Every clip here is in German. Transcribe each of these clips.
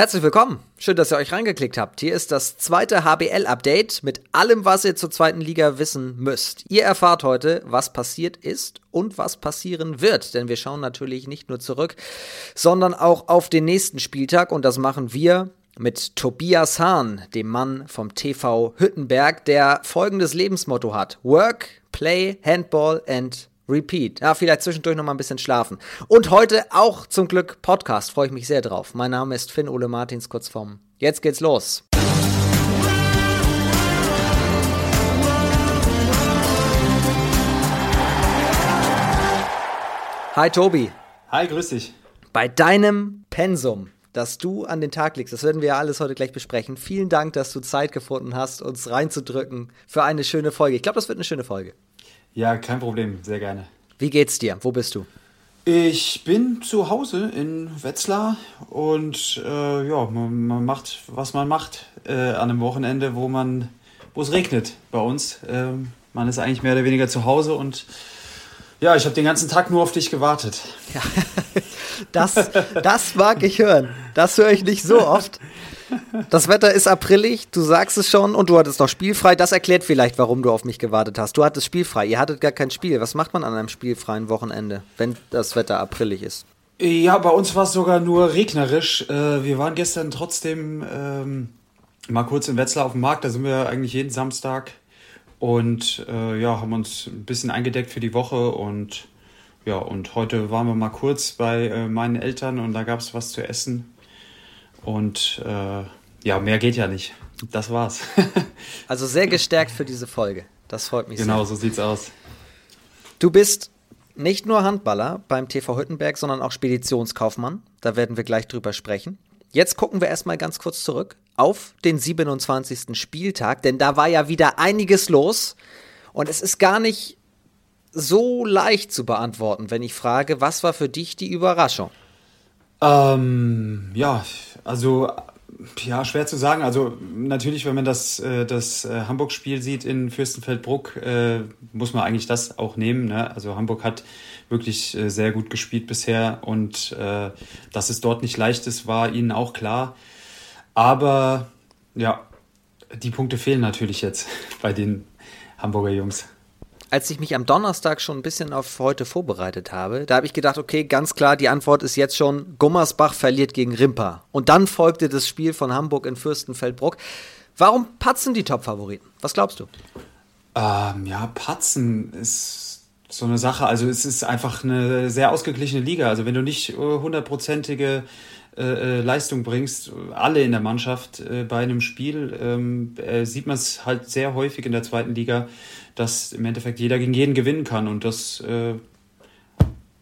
Herzlich willkommen. Schön, dass ihr euch reingeklickt habt. Hier ist das zweite HBL-Update mit allem, was ihr zur zweiten Liga wissen müsst. Ihr erfahrt heute, was passiert ist und was passieren wird. Denn wir schauen natürlich nicht nur zurück, sondern auch auf den nächsten Spieltag. Und das machen wir mit Tobias Hahn, dem Mann vom TV Hüttenberg, der folgendes Lebensmotto hat. Work, Play, Handball and Repeat. Ja, vielleicht zwischendurch noch mal ein bisschen schlafen. Und heute auch zum Glück Podcast. Freue ich mich sehr drauf. Mein Name ist Finn Ole Martins, kurz vorm. Jetzt geht's los. Hi Tobi. Hi, grüß dich. Bei deinem Pensum, das du an den Tag legst, das werden wir ja alles heute gleich besprechen. Vielen Dank, dass du Zeit gefunden hast, uns reinzudrücken für eine schöne Folge. Ich glaube, das wird eine schöne Folge. Ja, kein Problem, sehr gerne. Wie geht's dir? Wo bist du? Ich bin zu Hause in Wetzlar und äh, ja, man, man, macht, was man macht äh, an einem Wochenende, wo man, wo es regnet bei uns. Ähm, man ist eigentlich mehr oder weniger zu Hause und ja, ich habe den ganzen Tag nur auf dich gewartet. Ja, das, das mag ich hören. Das höre ich nicht so oft. Das Wetter ist aprilig, du sagst es schon, und du hattest noch spielfrei. Das erklärt vielleicht, warum du auf mich gewartet hast. Du hattest spielfrei, ihr hattet gar kein Spiel. Was macht man an einem spielfreien Wochenende, wenn das Wetter aprilig ist? Ja, bei uns war es sogar nur regnerisch. Äh, wir waren gestern trotzdem ähm, mal kurz in Wetzlar auf dem Markt, da sind wir eigentlich jeden Samstag. Und äh, ja, haben uns ein bisschen eingedeckt für die Woche und ja, und heute waren wir mal kurz bei äh, meinen Eltern und da gab es was zu essen. Und äh, ja, mehr geht ja nicht. Das war's. also sehr gestärkt für diese Folge. Das freut mich genau, sehr. Genau, so sieht's aus. Du bist nicht nur Handballer beim TV Hüttenberg, sondern auch Speditionskaufmann. Da werden wir gleich drüber sprechen. Jetzt gucken wir erstmal ganz kurz zurück auf den 27. Spieltag, denn da war ja wieder einiges los. Und es ist gar nicht so leicht zu beantworten, wenn ich frage, was war für dich die Überraschung? Ähm, ja, also ja, schwer zu sagen. Also natürlich, wenn man das, äh, das äh, Hamburg-Spiel sieht in Fürstenfeldbruck, äh, muss man eigentlich das auch nehmen. Ne? Also Hamburg hat wirklich sehr gut gespielt bisher und dass es dort nicht leicht ist, war ihnen auch klar. Aber ja, die Punkte fehlen natürlich jetzt bei den Hamburger Jungs als ich mich am Donnerstag schon ein bisschen auf heute vorbereitet habe, da habe ich gedacht, okay, ganz klar, die Antwort ist jetzt schon, Gummersbach verliert gegen Rimpa. Und dann folgte das Spiel von Hamburg in Fürstenfeldbruck. Warum patzen die Top-Favoriten? Was glaubst du? Ähm, ja, patzen ist so eine Sache. Also es ist einfach eine sehr ausgeglichene Liga. Also wenn du nicht hundertprozentige äh, äh, Leistung bringst, alle in der Mannschaft äh, bei einem Spiel, ähm, äh, sieht man es halt sehr häufig in der zweiten Liga, dass im Endeffekt jeder gegen jeden gewinnen kann. Und das äh,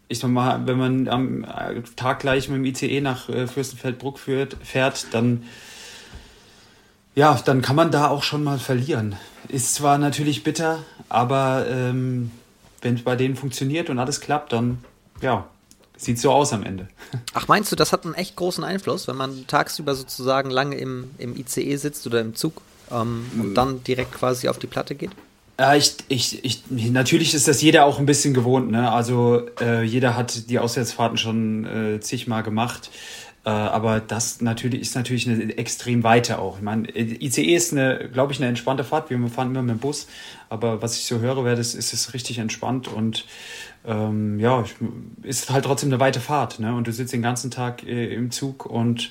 ich sag mal, wenn man am Tag gleich mit dem ICE nach äh, Fürstenfeldbruck führt, fährt, dann ja, dann kann man da auch schon mal verlieren. Ist zwar natürlich bitter, aber ähm, wenn es bei denen funktioniert und alles klappt, dann ja, sieht so aus am Ende. Ach, meinst du, das hat einen echt großen Einfluss, wenn man tagsüber sozusagen lange im, im ICE sitzt oder im Zug ähm, und dann direkt quasi auf die Platte geht? Ja, ich, ich, ich, natürlich ist das jeder auch ein bisschen gewohnt. Ne? Also äh, jeder hat die Auswärtsfahrten schon äh, zigmal gemacht. Äh, aber das natürlich ist natürlich eine extrem weite auch. Ich meine, ICE ist eine, glaube ich, eine entspannte Fahrt. Wir fahren immer mit dem Bus. Aber was ich so höre, wäre das, ist es richtig entspannt und ähm, ja, ist halt trotzdem eine weite Fahrt. Ne? Und du sitzt den ganzen Tag äh, im Zug und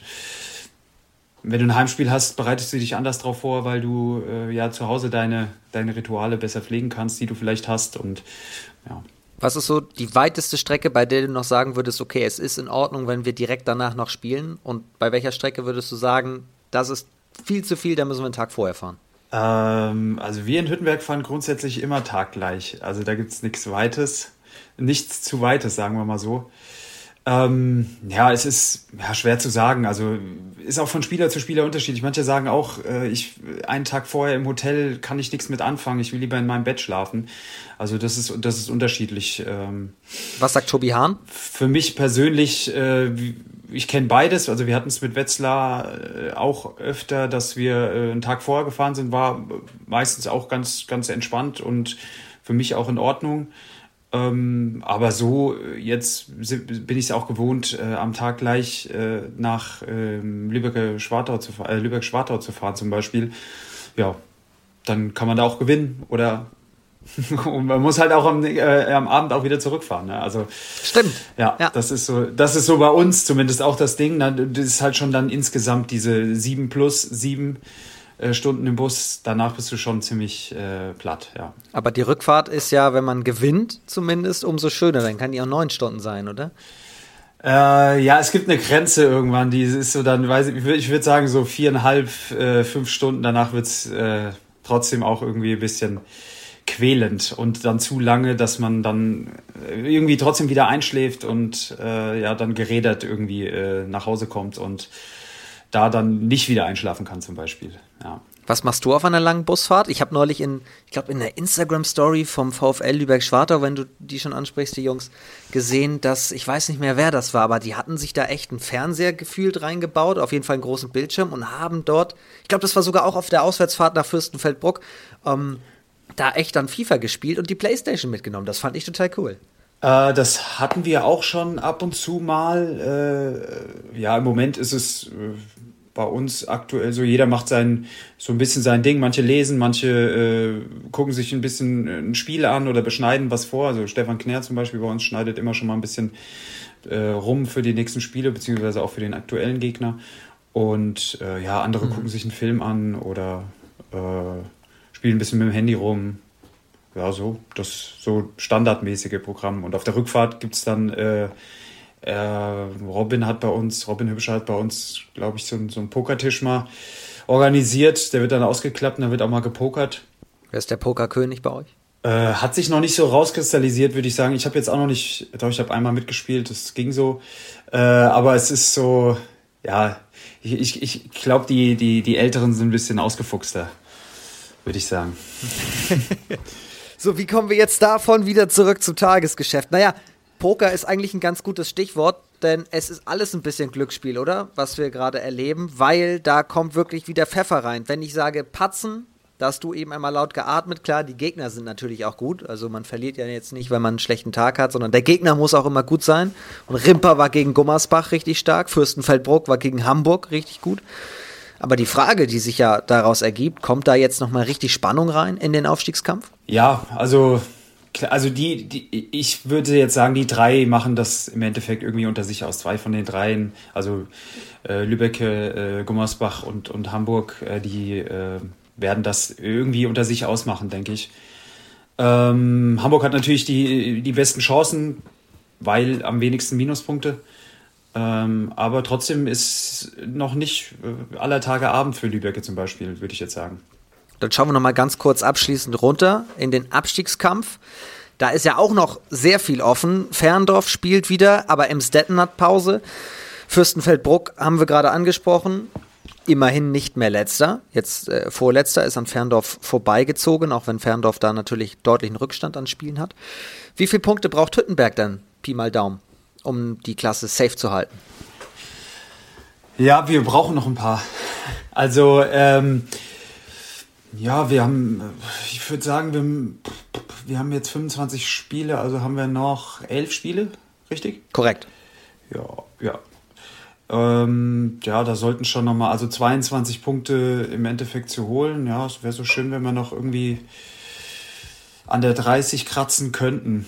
wenn du ein Heimspiel hast, bereitest du dich anders darauf vor, weil du äh, ja zu Hause deine, deine Rituale besser pflegen kannst, die du vielleicht hast. Und ja. Was ist so die weiteste Strecke, bei der du noch sagen würdest, okay, es ist in Ordnung, wenn wir direkt danach noch spielen? Und bei welcher Strecke würdest du sagen, das ist viel zu viel, da müssen wir einen Tag vorher fahren? Ähm, also wir in Hüttenberg fahren grundsätzlich immer taggleich. Also da gibt es nichts Weites, nichts zu Weites, sagen wir mal so. Ähm, ja, es ist ja, schwer zu sagen. Also ist auch von Spieler zu Spieler unterschiedlich. Manche sagen auch, äh, ich einen Tag vorher im Hotel kann ich nichts mit anfangen. Ich will lieber in meinem Bett schlafen. Also das ist das ist unterschiedlich. Ähm, Was sagt Tobi Hahn? Für mich persönlich, äh, ich kenne beides. Also wir hatten es mit Wetzlar äh, auch öfter, dass wir äh, einen Tag vorher gefahren sind, war meistens auch ganz ganz entspannt und für mich auch in Ordnung. Ähm, aber so, jetzt bin ich es auch gewohnt, äh, am Tag gleich äh, nach ähm, Lübeck-Schwartau zu, äh, Lübeck zu fahren zum Beispiel. Ja, dann kann man da auch gewinnen oder und man muss halt auch am, äh, am Abend auch wieder zurückfahren. Ne? Also stimmt. Ja, ja, das ist so, das ist so bei uns zumindest auch das Ding. Das ist halt schon dann insgesamt diese sieben plus sieben äh, Stunden im Bus. Danach bist du schon ziemlich äh, platt. Ja. Aber die Rückfahrt ist ja, wenn man gewinnt, zumindest umso schöner. Dann kann die auch neun Stunden sein, oder? Äh, ja, es gibt eine Grenze irgendwann, die ist so dann, weiß ich, ich würde sagen so viereinhalb, äh, fünf Stunden, danach wird's äh, trotzdem auch irgendwie ein bisschen quälend und dann zu lange, dass man dann irgendwie trotzdem wieder einschläft und äh, ja dann gerädert irgendwie äh, nach Hause kommt und da dann nicht wieder einschlafen kann zum Beispiel. Ja. Was machst du auf einer langen Busfahrt? Ich habe neulich in, ich glaube in der Instagram-Story vom VfL Lübeck-Schwartau, wenn du die schon ansprichst, die Jungs, gesehen, dass, ich weiß nicht mehr, wer das war, aber die hatten sich da echt einen Fernseher gefühlt reingebaut, auf jeden Fall einen großen Bildschirm und haben dort, ich glaube, das war sogar auch auf der Auswärtsfahrt nach Fürstenfeldbruck, ähm, da echt dann FIFA gespielt und die Playstation mitgenommen. Das fand ich total cool. Äh, das hatten wir auch schon ab und zu mal. Äh, ja, im Moment ist es äh, bei uns aktuell so, jeder macht sein, so ein bisschen sein Ding. Manche lesen, manche äh, gucken sich ein bisschen ein Spiel an oder beschneiden was vor. Also Stefan Knär zum Beispiel bei uns schneidet immer schon mal ein bisschen äh, rum für die nächsten Spiele, beziehungsweise auch für den aktuellen Gegner. Und äh, ja, andere mhm. gucken sich einen Film an oder spiele ein bisschen mit dem Handy rum. Ja, so, das so standardmäßige Programm. Und auf der Rückfahrt gibt es dann, äh, äh, Robin hat bei uns, Robin Hübscher hat bei uns, glaube ich, so, so einen Pokertisch mal organisiert. Der wird dann ausgeklappt und dann wird auch mal gepokert. Wer ist der Pokerkönig bei euch? Äh, hat sich noch nicht so rauskristallisiert, würde ich sagen. Ich habe jetzt auch noch nicht, doch, ich habe einmal mitgespielt, das ging so. Äh, aber es ist so, ja, ich, ich, ich glaube, die, die, die Älteren sind ein bisschen ausgefuchster würde ich sagen. so, wie kommen wir jetzt davon wieder zurück zum Tagesgeschäft? Naja, Poker ist eigentlich ein ganz gutes Stichwort, denn es ist alles ein bisschen Glücksspiel, oder? Was wir gerade erleben, weil da kommt wirklich wieder Pfeffer rein. Wenn ich sage Patzen, da hast du eben einmal laut geatmet. Klar, die Gegner sind natürlich auch gut. Also man verliert ja jetzt nicht, wenn man einen schlechten Tag hat, sondern der Gegner muss auch immer gut sein. Und Rimper war gegen Gummersbach richtig stark, Fürstenfeldbruck war gegen Hamburg richtig gut. Aber die Frage, die sich ja daraus ergibt, kommt da jetzt nochmal richtig Spannung rein in den Aufstiegskampf? Ja, also, also die, die, ich würde jetzt sagen, die drei machen das im Endeffekt irgendwie unter sich aus. Zwei von den dreien, also äh, Lübeck, äh, Gummersbach und, und Hamburg, äh, die äh, werden das irgendwie unter sich ausmachen, denke ich. Ähm, Hamburg hat natürlich die, die besten Chancen, weil am wenigsten Minuspunkte. Ähm, aber trotzdem ist noch nicht äh, aller Tage Abend für Lübeck zum Beispiel, würde ich jetzt sagen. Dann schauen wir noch mal ganz kurz abschließend runter in den Abstiegskampf. Da ist ja auch noch sehr viel offen. Ferndorf spielt wieder, aber Emstetten hat Pause. Fürstenfeldbruck haben wir gerade angesprochen. Immerhin nicht mehr letzter. Jetzt äh, vorletzter ist an Ferndorf vorbeigezogen, auch wenn Ferndorf da natürlich deutlichen Rückstand an Spielen hat. Wie viele Punkte braucht Hüttenberg denn? Pi mal Daumen um die Klasse safe zu halten? Ja, wir brauchen noch ein paar. Also, ähm, ja, wir haben, ich würde sagen, wir, wir haben jetzt 25 Spiele, also haben wir noch elf Spiele, richtig? Korrekt. Ja, ja. Ähm, ja, da sollten schon nochmal, also 22 Punkte im Endeffekt zu holen. Ja, es wäre so schön, wenn wir noch irgendwie an der 30 kratzen könnten.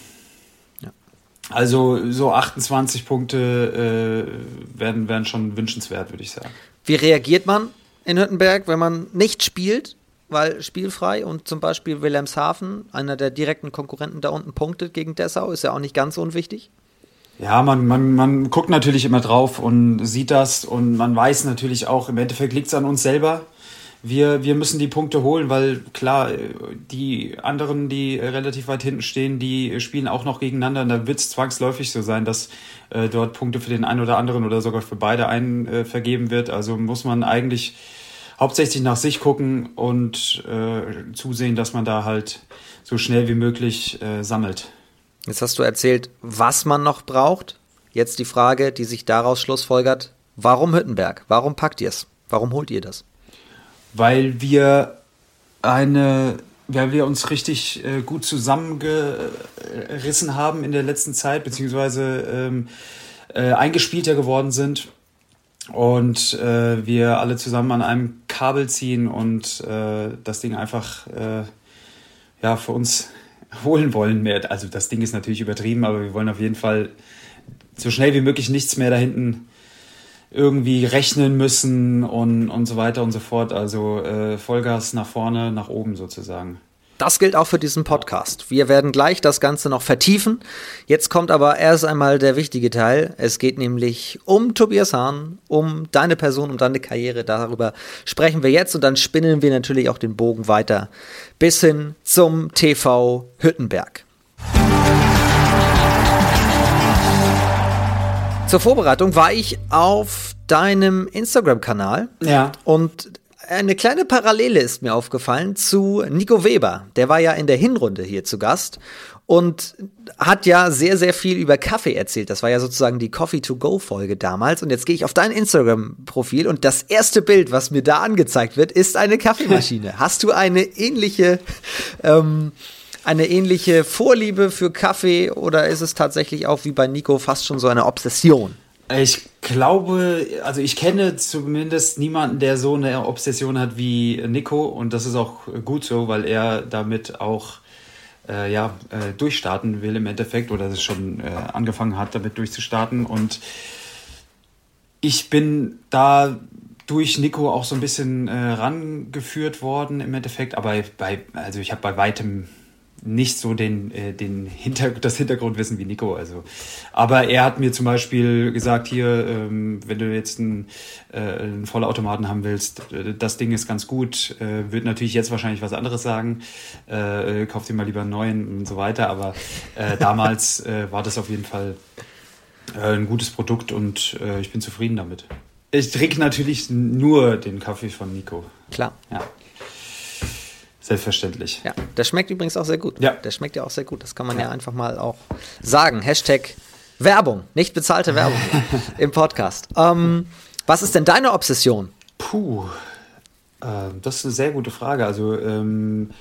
Also so 28 Punkte äh, werden, werden schon wünschenswert, würde ich sagen. Wie reagiert man in Hüttenberg, wenn man nicht spielt, weil spielfrei und zum Beispiel Wilhelmshaven, einer der direkten Konkurrenten da unten, punktet gegen Dessau, ist ja auch nicht ganz unwichtig? Ja, man, man, man guckt natürlich immer drauf und sieht das und man weiß natürlich auch, im Endeffekt liegt es an uns selber wir, wir müssen die Punkte holen, weil klar, die anderen, die relativ weit hinten stehen, die spielen auch noch gegeneinander. Und da wird es zwangsläufig so sein, dass äh, dort Punkte für den einen oder anderen oder sogar für beide einen äh, vergeben wird. Also muss man eigentlich hauptsächlich nach sich gucken und äh, zusehen, dass man da halt so schnell wie möglich äh, sammelt. Jetzt hast du erzählt, was man noch braucht. Jetzt die Frage, die sich daraus schlussfolgert, warum Hüttenberg? Warum packt ihr es? Warum holt ihr das? Weil wir eine weil wir uns richtig äh, gut zusammengerissen haben in der letzten Zeit, beziehungsweise ähm, äh, eingespielter geworden sind und äh, wir alle zusammen an einem Kabel ziehen und äh, das Ding einfach äh, ja für uns holen wollen. Also das Ding ist natürlich übertrieben, aber wir wollen auf jeden Fall so schnell wie möglich nichts mehr da hinten irgendwie rechnen müssen und, und so weiter und so fort. Also äh, Vollgas nach vorne, nach oben sozusagen. Das gilt auch für diesen Podcast. Wir werden gleich das Ganze noch vertiefen. Jetzt kommt aber erst einmal der wichtige Teil. Es geht nämlich um Tobias Hahn, um deine Person, um deine Karriere. Darüber sprechen wir jetzt und dann spinnen wir natürlich auch den Bogen weiter bis hin zum TV Hüttenberg. Zur Vorbereitung war ich auf deinem Instagram-Kanal. Ja. Und eine kleine Parallele ist mir aufgefallen zu Nico Weber. Der war ja in der Hinrunde hier zu Gast und hat ja sehr, sehr viel über Kaffee erzählt. Das war ja sozusagen die Coffee-to-Go-Folge damals. Und jetzt gehe ich auf dein Instagram-Profil und das erste Bild, was mir da angezeigt wird, ist eine Kaffeemaschine. Hast du eine ähnliche, ähm, eine ähnliche Vorliebe für Kaffee oder ist es tatsächlich auch wie bei Nico fast schon so eine Obsession? Ich glaube, also ich kenne zumindest niemanden, der so eine Obsession hat wie Nico und das ist auch gut so, weil er damit auch äh, ja, äh, durchstarten will im Endeffekt oder es schon äh, angefangen hat, damit durchzustarten und ich bin da durch Nico auch so ein bisschen äh, rangeführt worden im Endeffekt, aber bei, also ich habe bei weitem nicht so den, äh, den Hinter das Hintergrundwissen wie Nico. Also. Aber er hat mir zum Beispiel gesagt, hier, ähm, wenn du jetzt einen, äh, einen Vollautomaten haben willst, äh, das Ding ist ganz gut, äh, wird natürlich jetzt wahrscheinlich was anderes sagen, äh, kauf dir mal lieber einen neuen und so weiter. Aber äh, damals äh, war das auf jeden Fall äh, ein gutes Produkt und äh, ich bin zufrieden damit. Ich trinke natürlich nur den Kaffee von Nico. Klar. Ja. Selbstverständlich. Ja, der schmeckt übrigens auch sehr gut. Ja. Der schmeckt ja auch sehr gut. Das kann man ja, ja einfach mal auch sagen. Hashtag Werbung, nicht bezahlte Werbung im Podcast. Ähm, was ist denn deine Obsession? Puh, äh, das ist eine sehr gute Frage. Also, ähm,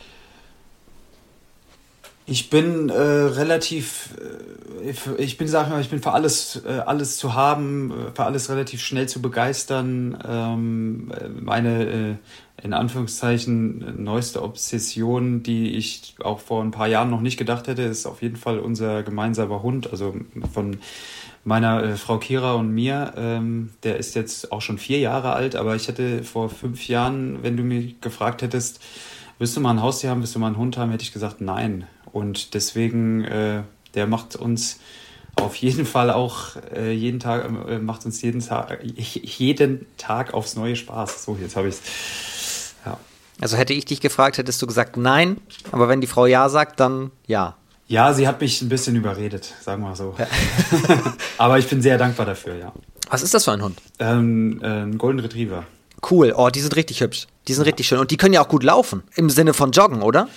ich bin äh, relativ, äh, ich bin, sag mal, ich bin für alles, äh, alles zu haben, äh, für alles relativ schnell zu begeistern. Ähm, meine, äh, in Anführungszeichen, neueste Obsession, die ich auch vor ein paar Jahren noch nicht gedacht hätte, ist auf jeden Fall unser gemeinsamer Hund, also von meiner äh, Frau Kira und mir. Ähm, der ist jetzt auch schon vier Jahre alt, aber ich hätte vor fünf Jahren, wenn du mich gefragt hättest, willst du mal ein Haustier haben, willst du mal einen Hund haben, hätte ich gesagt, nein. Und deswegen, äh, der macht uns auf jeden Fall auch äh, jeden Tag, äh, macht uns jeden Tag, jeden Tag aufs neue Spaß. So, jetzt habe ich es. Ja. Also hätte ich dich gefragt, hättest du gesagt nein, aber wenn die Frau ja sagt, dann ja. Ja, sie hat mich ein bisschen überredet, sagen wir so. Ja. aber ich bin sehr dankbar dafür, ja. Was ist das für ein Hund? Ähm, äh, ein Golden Retriever. Cool, oh, die sind richtig hübsch. Die sind ja. richtig schön. Und die können ja auch gut laufen. Im Sinne von joggen, oder?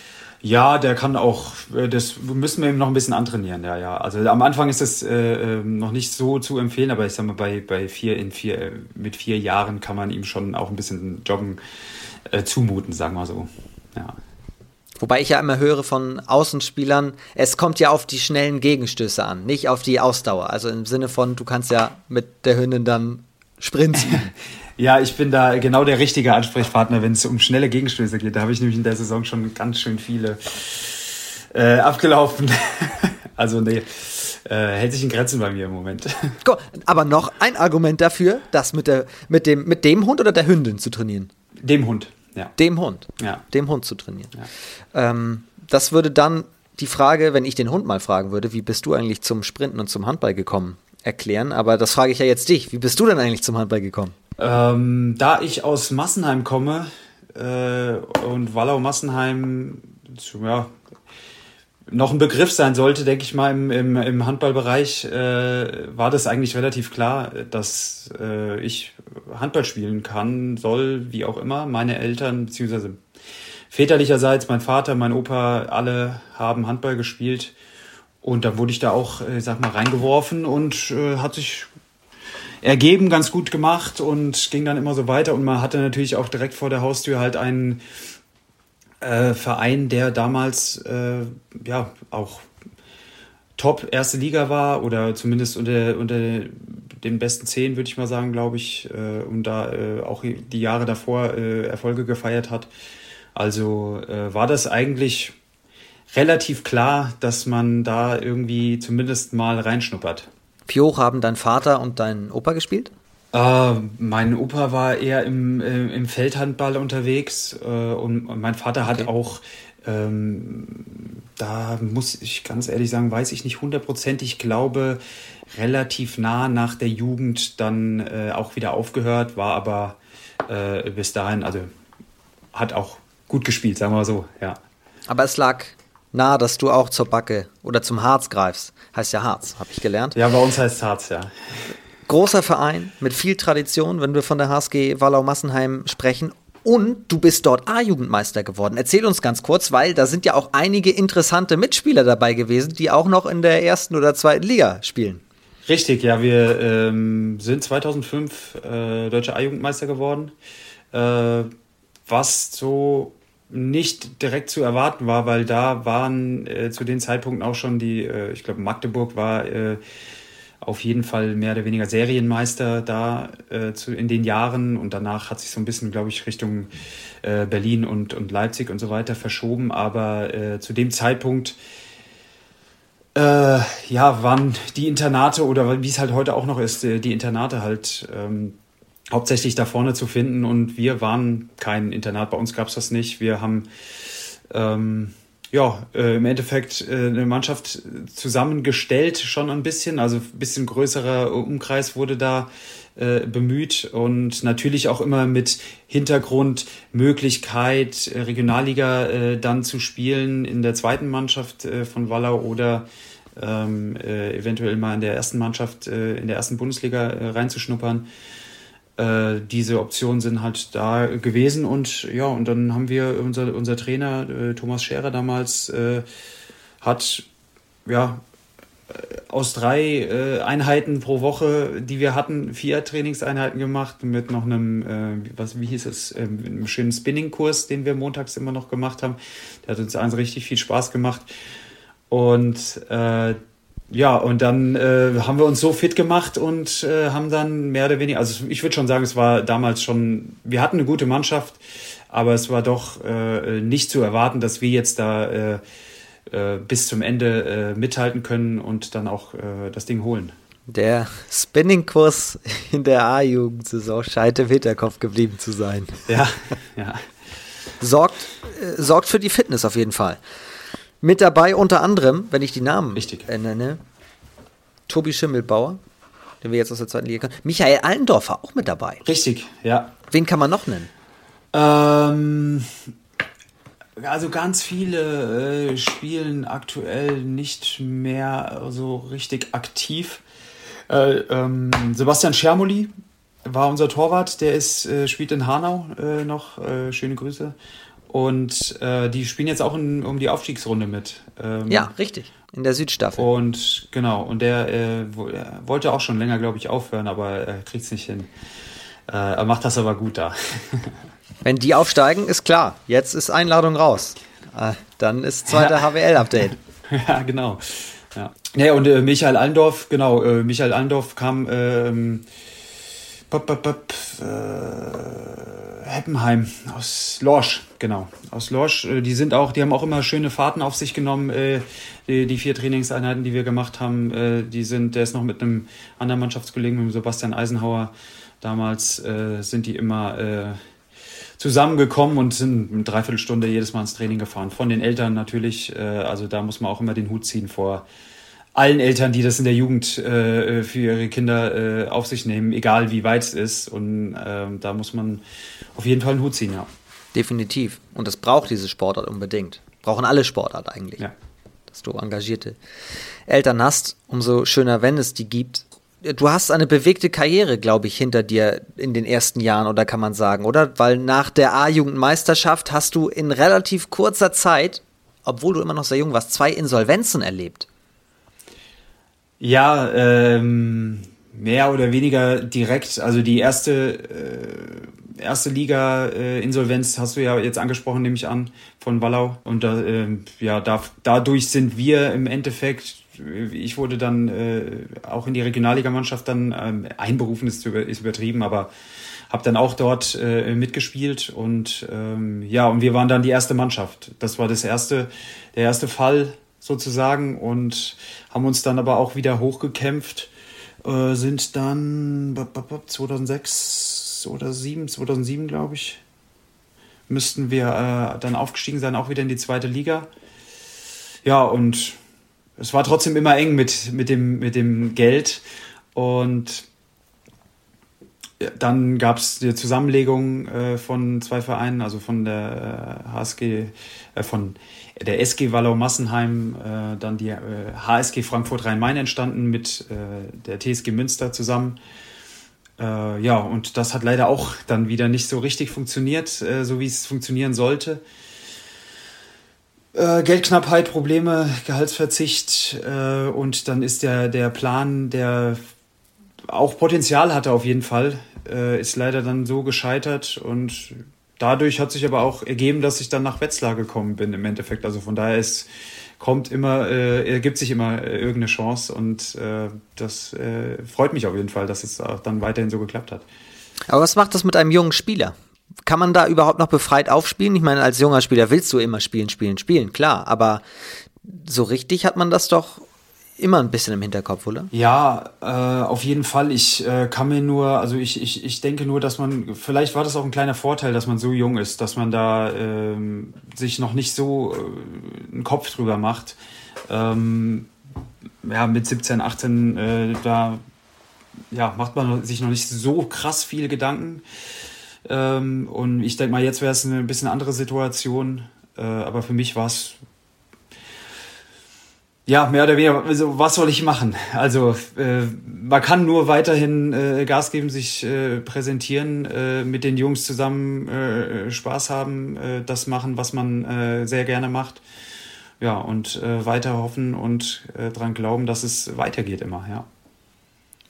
Ja, der kann auch, äh, das müssen wir ihm noch ein bisschen antrainieren, ja, ja. Also am Anfang ist es äh, ähm, noch nicht so zu empfehlen, aber ich sag mal, bei, bei vier in vier, äh, mit vier Jahren kann man ihm schon auch ein bisschen Joggen äh, zumuten, sagen wir so. Ja. Wobei ich ja immer höre von Außenspielern, es kommt ja auf die schnellen Gegenstöße an, nicht auf die Ausdauer. Also im Sinne von, du kannst ja mit der Hündin dann sprinten. Ja, ich bin da genau der richtige Ansprechpartner, wenn es um schnelle Gegenstöße geht. Da habe ich nämlich in der Saison schon ganz schön viele äh, abgelaufen. also nee, äh, hält sich in Grenzen bei mir im Moment. Aber noch ein Argument dafür, das mit, der, mit, dem, mit dem Hund oder der Hündin zu trainieren? Dem Hund, ja. Dem Hund. Ja. Dem Hund zu trainieren. Ja. Ähm, das würde dann die Frage, wenn ich den Hund mal fragen würde, wie bist du eigentlich zum Sprinten und zum Handball gekommen, erklären. Aber das frage ich ja jetzt dich. Wie bist du denn eigentlich zum Handball gekommen? Ähm, da ich aus Massenheim komme äh, und Wallau-Massenheim ja, noch ein Begriff sein sollte, denke ich mal, im, im, im Handballbereich, äh, war das eigentlich relativ klar, dass äh, ich Handball spielen kann, soll, wie auch immer. Meine Eltern, beziehungsweise väterlicherseits, mein Vater, mein Opa, alle haben Handball gespielt. Und dann wurde ich da auch, äh, sag mal, reingeworfen und äh, hat sich ergeben, ganz gut gemacht und ging dann immer so weiter. Und man hatte natürlich auch direkt vor der Haustür halt einen, äh, Verein, der damals äh, ja auch top erste Liga war oder zumindest unter, unter den besten zehn, würde ich mal sagen, glaube ich, äh, und da äh, auch die Jahre davor äh, Erfolge gefeiert hat. Also äh, war das eigentlich relativ klar, dass man da irgendwie zumindest mal reinschnuppert. Pioch haben dein Vater und dein Opa gespielt? Äh, mein Opa war eher im, äh, im Feldhandball unterwegs äh, und, und, mein Vater hat okay. auch, ähm, da muss ich ganz ehrlich sagen, weiß ich nicht hundertprozentig, glaube relativ nah nach der Jugend dann äh, auch wieder aufgehört, war aber äh, bis dahin, also hat auch gut gespielt, sagen wir mal so, ja. Aber es lag nah, dass du auch zur Backe oder zum Harz greifst. Heißt ja Harz, habe ich gelernt. Ja, bei uns heißt es Harz, ja. Großer Verein mit viel Tradition, wenn wir von der HSG Wallau-Massenheim sprechen. Und du bist dort A-Jugendmeister geworden. Erzähl uns ganz kurz, weil da sind ja auch einige interessante Mitspieler dabei gewesen, die auch noch in der ersten oder zweiten Liga spielen. Richtig, ja, wir ähm, sind 2005 äh, deutscher A-Jugendmeister geworden, äh, was so nicht direkt zu erwarten war, weil da waren äh, zu den Zeitpunkten auch schon die, äh, ich glaube Magdeburg war äh, auf jeden Fall mehr oder weniger Serienmeister da äh, zu, in den Jahren. Und danach hat sich so ein bisschen, glaube ich, Richtung äh, Berlin und, und Leipzig und so weiter verschoben, aber äh, zu dem Zeitpunkt ja, waren die Internate oder wie es halt heute auch noch ist, die Internate halt ähm, hauptsächlich da vorne zu finden und wir waren kein Internat, bei uns gab es das nicht. Wir haben ähm, ja, äh, im Endeffekt äh, eine Mannschaft zusammengestellt, schon ein bisschen. Also ein bisschen größerer Umkreis wurde da äh, bemüht und natürlich auch immer mit Hintergrund, Möglichkeit, äh, Regionalliga äh, dann zu spielen in der zweiten Mannschaft äh, von Wallau oder ähm, äh, eventuell mal in der ersten Mannschaft, äh, in der ersten Bundesliga äh, reinzuschnuppern. Äh, diese Optionen sind halt da gewesen und ja, und dann haben wir, unser, unser Trainer äh, Thomas Scherer damals äh, hat ja äh, aus drei äh, Einheiten pro Woche, die wir hatten, vier Trainingseinheiten gemacht mit noch einem, äh, was, wie hieß es, äh, einem schönen Spinning-Kurs, den wir montags immer noch gemacht haben. Der hat uns also richtig viel Spaß gemacht. Und äh, ja, und dann äh, haben wir uns so fit gemacht und äh, haben dann mehr oder weniger, also ich würde schon sagen, es war damals schon, wir hatten eine gute Mannschaft, aber es war doch äh, nicht zu erwarten, dass wir jetzt da äh, äh, bis zum Ende äh, mithalten können und dann auch äh, das Ding holen. Der Spinning-Kurs in der A-Jugendsaison scheint im Hinterkopf geblieben zu sein. Ja, ja. sorgt, äh, sorgt für die Fitness auf jeden Fall. Mit dabei unter anderem, wenn ich die Namen Richtig. nenne, Tobi Schimmelbauer, den wir jetzt aus der zweiten Liga kennen. Michael Allendorfer auch mit dabei. Richtig, ja. Wen kann man noch nennen? Ähm, also ganz viele äh, spielen aktuell nicht mehr so richtig aktiv. Äh, ähm, Sebastian Schermoli war unser Torwart, der ist, äh, spielt in Hanau äh, noch. Äh, schöne Grüße. Und äh, die spielen jetzt auch in, um die Aufstiegsrunde mit. Ähm, ja, richtig. In der Südstaffel. Und genau, und der äh, wollte auch schon länger, glaube ich, aufhören, aber er kriegt es nicht hin. Äh, er macht das aber gut da. Wenn die aufsteigen, ist klar. Jetzt ist Einladung raus. Äh, dann ist zweiter ja. HWL-Update. ja, genau. Ja, ja und äh, Michael Allendorf, genau, äh, Michael Allendorf kam ähm, Bop, bop, bop, äh, Heppenheim aus Lorsch, genau, aus Lorsch. Äh, die sind auch, die haben auch immer schöne Fahrten auf sich genommen. Äh, die, vier Trainingseinheiten, die wir gemacht haben, äh, die sind, der ist noch mit einem anderen Mannschaftskollegen, mit Sebastian Eisenhauer. Damals sind die immer zusammengekommen und sind eine Dreiviertelstunde jedes Mal ins Training gefahren. Von den Eltern natürlich. Also da muss man auch immer den Hut ziehen vor allen Eltern, die das in der Jugend äh, für ihre Kinder äh, auf sich nehmen, egal wie weit es ist. Und äh, da muss man auf jeden Fall einen Hut ziehen, ja. Definitiv. Und das braucht diese Sportart unbedingt. Brauchen alle Sportart eigentlich. Ja. Dass du engagierte Eltern hast, umso schöner, wenn es die gibt. Du hast eine bewegte Karriere, glaube ich, hinter dir in den ersten Jahren, oder kann man sagen, oder? Weil nach der A-Jugendmeisterschaft hast du in relativ kurzer Zeit, obwohl du immer noch sehr jung warst, zwei Insolvenzen erlebt. Ja, ähm, mehr oder weniger direkt. Also die erste, äh, erste Liga äh, hast du ja jetzt angesprochen, nehme ich an, von Wallau. Und da, äh, ja, da, dadurch sind wir im Endeffekt, ich wurde dann äh, auch in die Regionalligamannschaft dann ähm, einberufen, ist, ist übertrieben, aber habe dann auch dort äh, mitgespielt und ähm, ja, und wir waren dann die erste Mannschaft. Das war das erste, der erste Fall sozusagen und haben uns dann aber auch wieder hochgekämpft, äh, sind dann 2006 oder 2007, 2007 glaube ich, müssten wir äh, dann aufgestiegen sein, auch wieder in die zweite Liga. Ja, und es war trotzdem immer eng mit, mit, dem, mit dem Geld und dann gab es die Zusammenlegung äh, von zwei Vereinen, also von der HSG, äh, von der SG Wallau Massenheim, äh, dann die HSG Frankfurt Rhein-Main entstanden mit der TSG Münster zusammen. ja, und das hat leider auch dann wieder nicht so richtig funktioniert, so wie es funktionieren sollte. Geldknappheit, Probleme, Gehaltsverzicht und dann ist der, der Plan, der auch Potenzial hatte auf jeden Fall, äh, ist leider dann so gescheitert und dadurch hat sich aber auch ergeben, dass ich dann nach Wetzlar gekommen bin im Endeffekt. Also von daher ist kommt immer, äh, ergibt sich immer äh, irgendeine Chance und äh, das äh, freut mich auf jeden Fall, dass es auch dann weiterhin so geklappt hat. Aber was macht das mit einem jungen Spieler? Kann man da überhaupt noch befreit aufspielen? Ich meine, als junger Spieler willst du immer spielen, spielen, spielen, klar, aber so richtig hat man das doch immer ein bisschen im Hinterkopf, oder? Ja, äh, auf jeden Fall. Ich äh, kann mir nur, also ich, ich, ich denke nur, dass man, vielleicht war das auch ein kleiner Vorteil, dass man so jung ist, dass man da ähm, sich noch nicht so äh, einen Kopf drüber macht. Ähm, ja, mit 17, 18, äh, da ja, macht man sich noch nicht so krass viele Gedanken. Ähm, und ich denke mal, jetzt wäre es eine bisschen andere Situation. Äh, aber für mich war es ja, mehr oder weniger, also was soll ich machen? Also äh, man kann nur weiterhin äh, Gas geben, sich äh, präsentieren, äh, mit den Jungs zusammen äh, Spaß haben, äh, das machen, was man äh, sehr gerne macht. Ja, und äh, weiter hoffen und äh, dran glauben, dass es weitergeht immer, ja.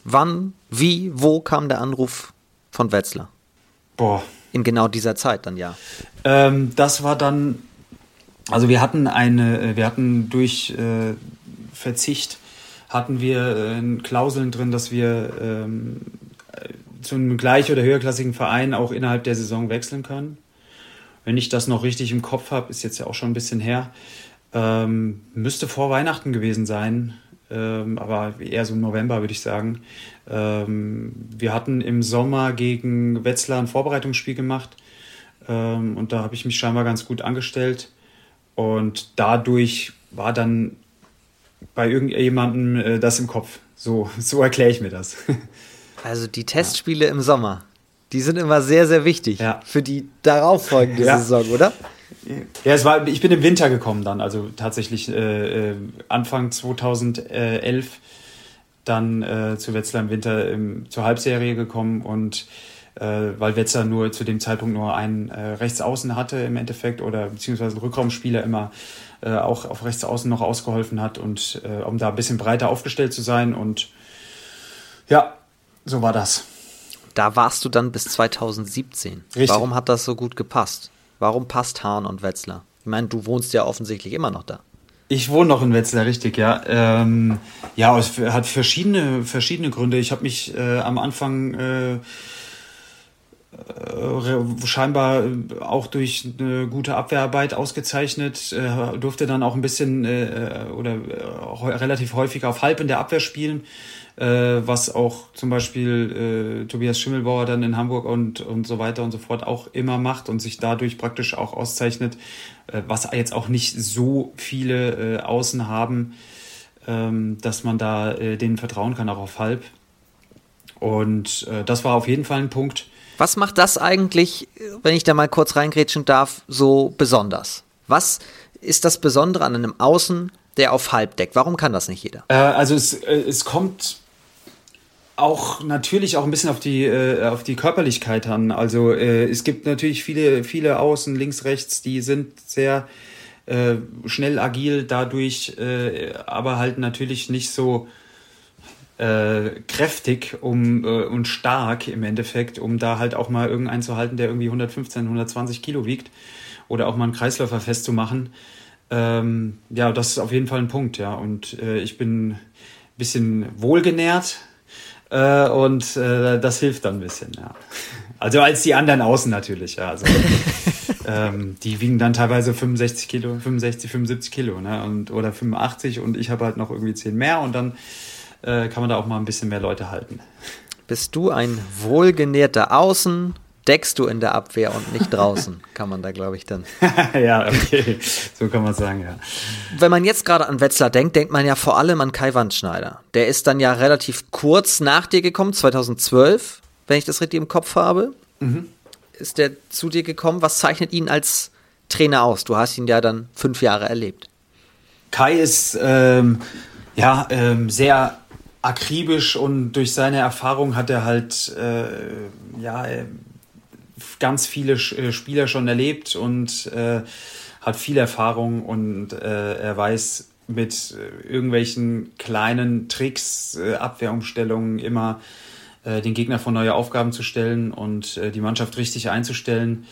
Wann, wie, wo kam der Anruf von Wetzlar? Boah. In genau dieser Zeit dann, ja. Ähm, das war dann also wir hatten eine, äh, wir hatten durch äh, Verzicht hatten wir äh, Klauseln drin, dass wir ähm, zu einem gleich- oder höherklassigen Verein auch innerhalb der Saison wechseln können. Wenn ich das noch richtig im Kopf habe, ist jetzt ja auch schon ein bisschen her, ähm, müsste vor Weihnachten gewesen sein, ähm, aber eher so im November würde ich sagen. Ähm, wir hatten im Sommer gegen Wetzlar ein Vorbereitungsspiel gemacht ähm, und da habe ich mich scheinbar ganz gut angestellt und dadurch war dann bei irgendjemandem äh, das im Kopf. So, so erkläre ich mir das. Also die Testspiele ja. im Sommer, die sind immer sehr, sehr wichtig ja. für die darauffolgende ja. Saison, oder? Ja, es war, ich bin im Winter gekommen dann, also tatsächlich äh, äh Anfang 2011 dann äh, zu Wetzlar im Winter im, zur Halbserie gekommen und äh, weil Wetzlar nur zu dem Zeitpunkt nur einen äh, Rechtsaußen hatte im Endeffekt oder beziehungsweise einen Rückraumspieler immer äh, auch auf Rechtsaußen noch ausgeholfen hat und äh, um da ein bisschen breiter aufgestellt zu sein und ja, so war das. Da warst du dann bis 2017. Richtig. Warum hat das so gut gepasst? Warum passt Hahn und Wetzlar? Ich meine, du wohnst ja offensichtlich immer noch da. Ich wohne noch in Wetzlar, richtig, ja. Ähm, ja, es hat verschiedene, verschiedene Gründe. Ich habe mich äh, am Anfang äh, scheinbar auch durch eine gute Abwehrarbeit ausgezeichnet, äh, durfte dann auch ein bisschen äh, oder relativ häufig auf halb in der Abwehr spielen, was auch zum Beispiel Tobias Schimmelbauer dann in Hamburg und, und so weiter und so fort auch immer macht und sich dadurch praktisch auch auszeichnet, was jetzt auch nicht so viele Außen haben, ähm, dass man da denen vertrauen kann, auch auf halb. Und das war auf jeden Fall ein Punkt, was macht das eigentlich, wenn ich da mal kurz reingrätschen darf, so besonders? Was ist das Besondere an einem Außen, der auf halb deckt? Warum kann das nicht jeder? Äh, also es, äh, es kommt auch natürlich auch ein bisschen auf die äh, auf die Körperlichkeit an. Also äh, es gibt natürlich viele viele Außen links rechts, die sind sehr äh, schnell agil dadurch, äh, aber halt natürlich nicht so äh, kräftig um, äh, und stark im Endeffekt, um da halt auch mal irgendeinen zu halten, der irgendwie 115, 120 Kilo wiegt oder auch mal einen Kreisläufer festzumachen. Ähm, ja, das ist auf jeden Fall ein Punkt, ja. Und äh, ich bin ein bisschen wohlgenährt äh, und äh, das hilft dann ein bisschen, ja. Also als die anderen außen natürlich, ja. Also, ähm, die wiegen dann teilweise 65 Kilo, 65, 75 Kilo, ne? Und, oder 85 und ich habe halt noch irgendwie 10 mehr und dann äh, kann man da auch mal ein bisschen mehr Leute halten. Bist du ein wohlgenährter Außen, deckst du in der Abwehr und nicht draußen, kann man da, glaube ich, dann. ja, okay, so kann man sagen, ja. Wenn man jetzt gerade an Wetzlar denkt, denkt man ja vor allem an Kai Wandschneider. Der ist dann ja relativ kurz nach dir gekommen, 2012 wenn ich das richtig im Kopf habe. Mhm. Ist der zu dir gekommen? Was zeichnet ihn als Trainer aus? Du hast ihn ja dann fünf Jahre erlebt. Kai ist ähm, ja ähm, sehr akribisch und durch seine Erfahrung hat er halt äh, ja äh, ganz viele äh, Spieler schon erlebt und äh, hat viel Erfahrung und äh, er weiß mit äh, irgendwelchen kleinen Tricks, Abwehrumstellungen immer äh, den Gegner vor neue Aufgaben zu stellen und äh, die Mannschaft richtig einzustellen.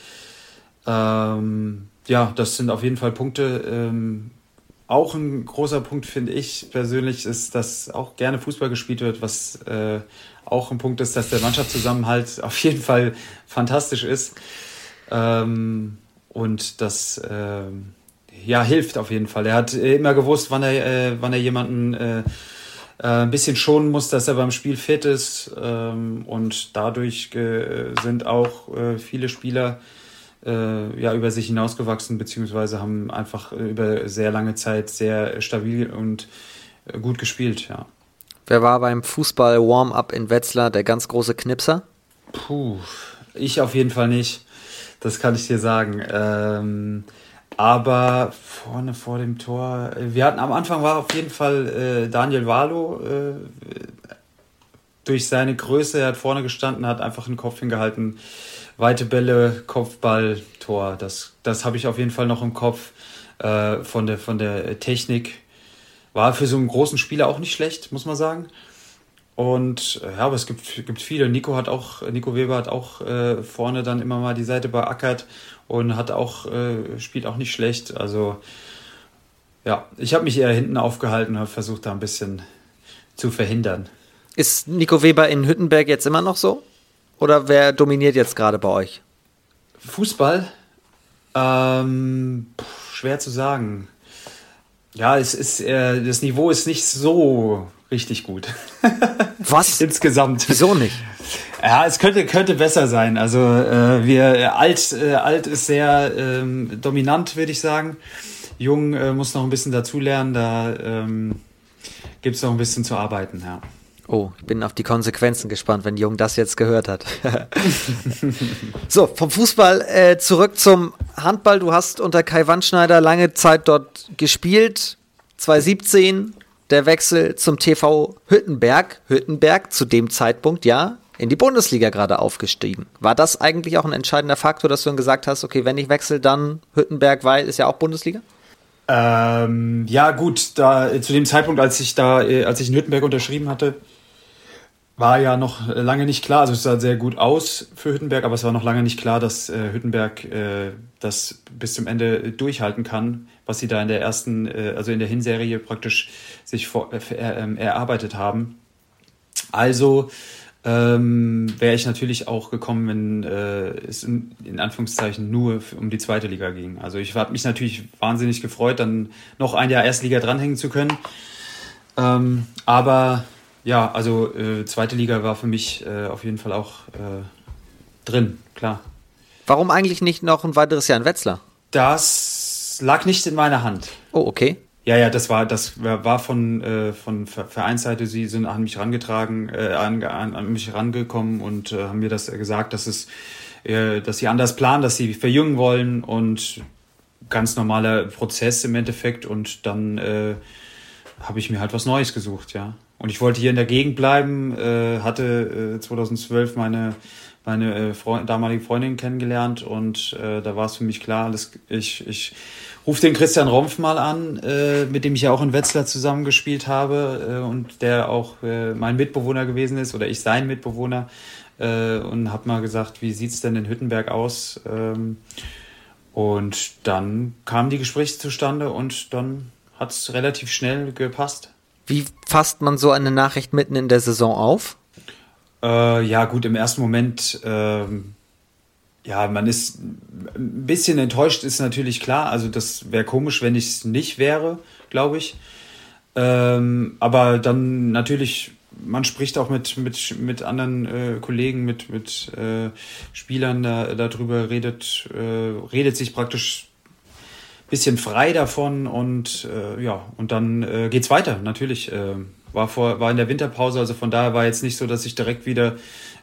Ähm, ja, das sind auf jeden Fall Punkte. Ähm, auch ein großer Punkt finde ich persönlich ist, dass auch gerne Fußball gespielt wird, was äh, auch ein Punkt ist, dass der Mannschaftszusammenhalt auf jeden Fall fantastisch ist. Ähm, und das äh, ja, hilft auf jeden Fall. Er hat immer gewusst, wann er, äh, wann er jemanden äh, äh, ein bisschen schonen muss, dass er beim Spiel fit ist. Ähm, und dadurch sind auch äh, viele Spieler äh, ja, über sich hinausgewachsen, beziehungsweise haben einfach über sehr lange Zeit sehr stabil und gut gespielt, ja. Wer war beim Fußball-Warm-Up in Wetzlar der ganz große Knipser? Puh, ich auf jeden Fall nicht. Das kann ich dir sagen. Ähm, aber vorne vor dem Tor, wir hatten am Anfang war auf jeden Fall äh, Daniel Walo äh, durch seine Größe, er hat vorne gestanden, hat einfach den Kopf hingehalten. Weite Bälle, Kopfball, Tor. Das, das habe ich auf jeden Fall noch im Kopf. Äh, von, der, von der Technik. War für so einen großen Spieler auch nicht schlecht, muss man sagen. Und ja, aber es gibt, gibt viele. Nico hat auch, Nico Weber hat auch äh, vorne dann immer mal die Seite beackert und hat auch, äh, spielt auch nicht schlecht. Also ja, ich habe mich eher hinten aufgehalten und habe versucht, da ein bisschen zu verhindern. Ist Nico Weber in Hüttenberg jetzt immer noch so? Oder wer dominiert jetzt gerade bei euch? Fußball? Ähm, schwer zu sagen. Ja, es ist, äh, das Niveau ist nicht so richtig gut. Was? Insgesamt. Wieso nicht? Ja, es könnte, könnte besser sein. Also äh, wir alt, äh, alt ist sehr ähm, dominant, würde ich sagen. Jung äh, muss noch ein bisschen dazulernen, da ähm, gibt es noch ein bisschen zu arbeiten, ja. Oh, ich bin auf die Konsequenzen gespannt, wenn Jung das jetzt gehört hat. so, vom Fußball äh, zurück zum Handball. Du hast unter Kai Wandschneider lange Zeit dort gespielt. 2017 der Wechsel zum TV Hüttenberg. Hüttenberg zu dem Zeitpunkt, ja, in die Bundesliga gerade aufgestiegen. War das eigentlich auch ein entscheidender Faktor, dass du dann gesagt hast, okay, wenn ich wechsle, dann Hüttenberg, weil ist ja auch Bundesliga? Ähm, ja, gut, da zu dem Zeitpunkt, als ich da, äh, als ich in Hüttenberg unterschrieben hatte, war ja noch lange nicht klar, also es sah sehr gut aus für Hüttenberg, aber es war noch lange nicht klar, dass äh, Hüttenberg äh, das bis zum Ende durchhalten kann, was sie da in der ersten, äh, also in der Hinserie praktisch sich vor, äh, ähm, erarbeitet haben. Also ähm, wäre ich natürlich auch gekommen, wenn äh, es in, in, Anführungszeichen nur um die zweite Liga ging. Also ich habe mich natürlich wahnsinnig gefreut, dann noch ein Jahr Erstliga dranhängen zu können. Ähm, aber ja, also äh, zweite Liga war für mich äh, auf jeden Fall auch äh, drin, klar. Warum eigentlich nicht noch ein weiteres Jahr in Wetzlar? Das lag nicht in meiner Hand. Oh, okay. Ja, ja, das war, das war von, äh, von Vereinsseite, sie sind an mich herangetragen, äh, an, an, an mich herangekommen und äh, haben mir das gesagt, dass es, äh, dass sie anders planen, dass sie verjüngen wollen und ganz normaler Prozess im Endeffekt und dann äh, habe ich mir halt was Neues gesucht, ja. Und ich wollte hier in der Gegend bleiben, äh, hatte äh, 2012 meine meine äh, Freund, damalige Freundin kennengelernt und äh, da war es für mich klar, alles, ich, ich rufe den Christian Rompf mal an, äh, mit dem ich ja auch in Wetzlar zusammengespielt habe äh, und der auch äh, mein Mitbewohner gewesen ist oder ich sein Mitbewohner äh, und habe mal gesagt, wie sieht's denn in Hüttenberg aus? Ähm, und dann kamen die Gespräche zustande und dann hat's relativ schnell gepasst. Wie fasst man so eine Nachricht mitten in der Saison auf? Äh, ja, gut, im ersten Moment, ähm, ja, man ist ein bisschen enttäuscht, ist natürlich klar. Also, das wäre komisch, wenn ich es nicht wäre, glaube ich. Ähm, aber dann natürlich, man spricht auch mit, mit, mit anderen äh, Kollegen, mit, mit äh, Spielern da, darüber, redet, äh, redet sich praktisch bisschen frei davon und äh, ja, und dann äh, geht's weiter, natürlich. Äh, war, vor, war in der Winterpause, also von daher war jetzt nicht so, dass ich direkt wieder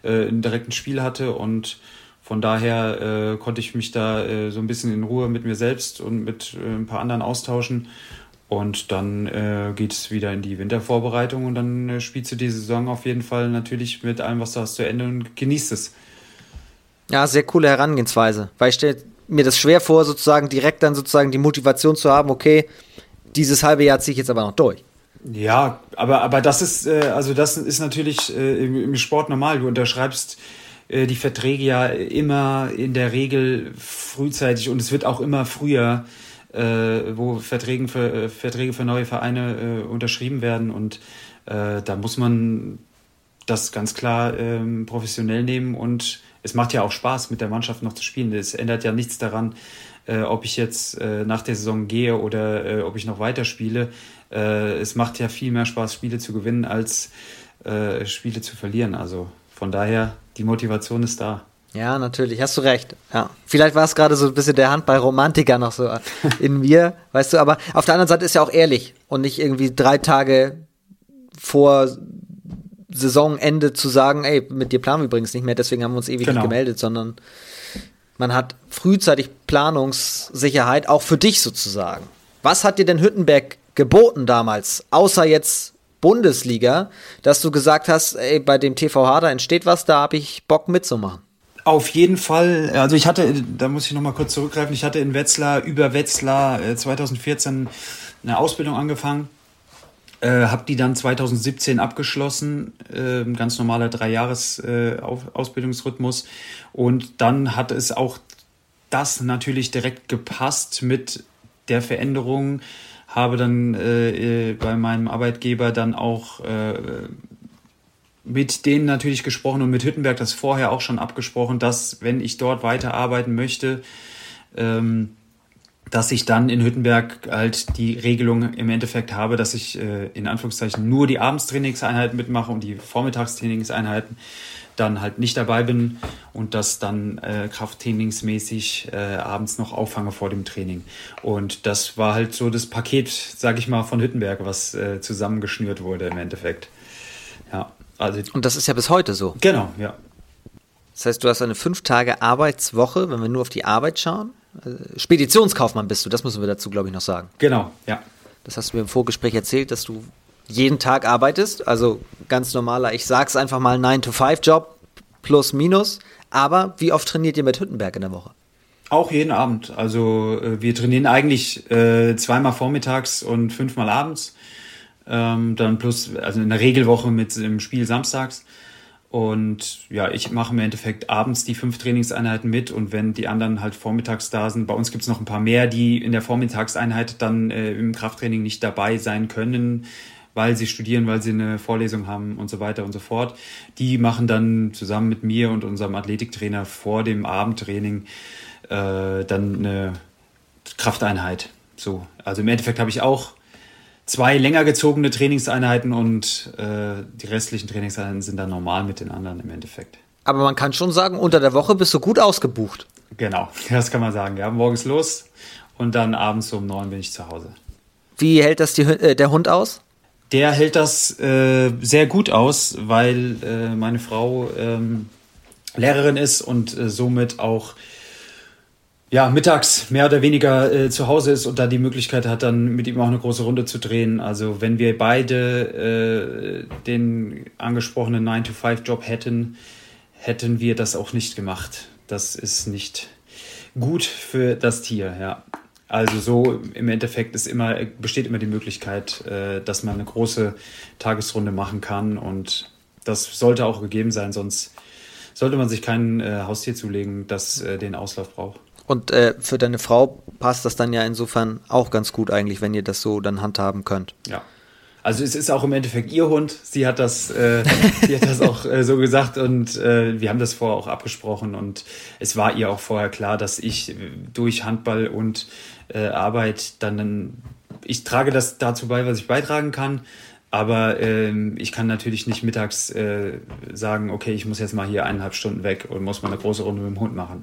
äh, ein direktes Spiel hatte und von daher äh, konnte ich mich da äh, so ein bisschen in Ruhe mit mir selbst und mit äh, ein paar anderen austauschen. Und dann äh, geht es wieder in die Wintervorbereitung und dann äh, spielst du die Saison auf jeden Fall natürlich mit allem, was du hast, zu Ende und genießt es. Ja, sehr coole Herangehensweise. Weil ich stelle mir das schwer vor, sozusagen direkt dann sozusagen die Motivation zu haben, okay, dieses halbe Jahr ziehe ich jetzt aber noch durch. Ja, aber, aber das ist, äh, also das ist natürlich äh, im, im Sport normal. Du unterschreibst äh, die Verträge ja immer in der Regel frühzeitig und es wird auch immer früher, äh, wo Verträge für, äh, Verträge für neue Vereine äh, unterschrieben werden und da muss man das ganz klar ähm, professionell nehmen und es macht ja auch Spaß, mit der Mannschaft noch zu spielen. Es ändert ja nichts daran, äh, ob ich jetzt äh, nach der Saison gehe oder äh, ob ich noch weiterspiele. Äh, es macht ja viel mehr Spaß, Spiele zu gewinnen, als äh, Spiele zu verlieren. Also von daher, die Motivation ist da. Ja, natürlich, hast du recht. Ja. Vielleicht war es gerade so ein bisschen der Handball-Romantiker noch so in mir, weißt du, aber auf der anderen Seite ist ja auch ehrlich und nicht irgendwie drei Tage vor Saisonende zu sagen, ey, mit dir planen wir übrigens nicht mehr, deswegen haben wir uns ewig genau. nicht gemeldet, sondern man hat frühzeitig Planungssicherheit, auch für dich sozusagen. Was hat dir denn Hüttenberg geboten damals, außer jetzt Bundesliga, dass du gesagt hast, ey, bei dem TVH, da entsteht was, da habe ich Bock mitzumachen? Auf jeden Fall, also ich hatte, da muss ich nochmal kurz zurückgreifen, ich hatte in Wetzlar, über Wetzlar 2014 äh, eine Ausbildung angefangen, äh, habe die dann 2017 abgeschlossen, äh, ganz normaler Drei-Jahres-Ausbildungsrhythmus äh, und dann hat es auch das natürlich direkt gepasst mit der Veränderung, habe dann äh, äh, bei meinem Arbeitgeber dann auch äh, mit denen natürlich gesprochen und mit Hüttenberg das vorher auch schon abgesprochen, dass wenn ich dort weiterarbeiten möchte, ähm, dass ich dann in Hüttenberg halt die Regelung im Endeffekt habe, dass ich äh, in Anführungszeichen nur die Abendstrainingseinheiten mitmache und die Vormittagstrainingseinheiten dann halt nicht dabei bin und das dann äh, krafttrainingsmäßig äh, abends noch auffange vor dem Training. Und das war halt so das Paket, sag ich mal, von Hüttenberg, was äh, zusammengeschnürt wurde im Endeffekt. Ja, also. Und das ist ja bis heute so. Genau, ja. Das heißt, du hast eine fünf Tage Arbeitswoche, wenn wir nur auf die Arbeit schauen. Äh, Speditionskaufmann bist du, das müssen wir dazu, glaube ich, noch sagen. Genau, ja. Das hast du mir im Vorgespräch erzählt, dass du jeden Tag arbeitest, also ganz normaler, ich sag's einfach mal 9-to-5-Job, plus minus. Aber wie oft trainiert ihr mit Hüttenberg in der Woche? Auch jeden Abend. Also äh, wir trainieren eigentlich äh, zweimal vormittags und fünfmal abends. Ähm, dann plus, also in der Regelwoche mit dem Spiel samstags. Und ja, ich mache im Endeffekt abends die fünf Trainingseinheiten mit und wenn die anderen halt vormittags da sind, bei uns gibt's noch ein paar mehr, die in der Vormittagseinheit dann äh, im Krafttraining nicht dabei sein können, weil sie studieren, weil sie eine Vorlesung haben und so weiter und so fort. Die machen dann zusammen mit mir und unserem Athletiktrainer vor dem Abendtraining äh, dann eine Krafteinheit. So, also im Endeffekt habe ich auch zwei länger gezogene Trainingseinheiten und äh, die restlichen Trainingseinheiten sind dann normal mit den anderen im Endeffekt. Aber man kann schon sagen, unter der Woche bist du gut ausgebucht. Genau, das kann man sagen. Ja, morgens los und dann abends um neun bin ich zu Hause. Wie hält das die, äh, der Hund aus? der hält das äh, sehr gut aus, weil äh, meine Frau ähm, Lehrerin ist und äh, somit auch ja, mittags mehr oder weniger äh, zu Hause ist und da die Möglichkeit hat, dann mit ihm auch eine große Runde zu drehen. Also wenn wir beide äh, den angesprochenen 9-to-5-Job hätten, hätten wir das auch nicht gemacht. Das ist nicht gut für das Tier, ja. Also so im Endeffekt ist immer, besteht immer die Möglichkeit, äh, dass man eine große Tagesrunde machen kann und das sollte auch gegeben sein, sonst sollte man sich kein äh, Haustier zulegen, das äh, den Auslauf braucht. Und äh, für deine Frau passt das dann ja insofern auch ganz gut eigentlich, wenn ihr das so dann handhaben könnt. Ja. Also es ist auch im Endeffekt ihr Hund. Sie hat das, äh, sie hat das auch äh, so gesagt und äh, wir haben das vorher auch abgesprochen und es war ihr auch vorher klar, dass ich durch Handball und äh, Arbeit dann, ich trage das dazu bei, was ich beitragen kann. Aber ähm, ich kann natürlich nicht mittags äh, sagen, okay, ich muss jetzt mal hier eineinhalb Stunden weg und muss mal eine große Runde mit dem Hund machen.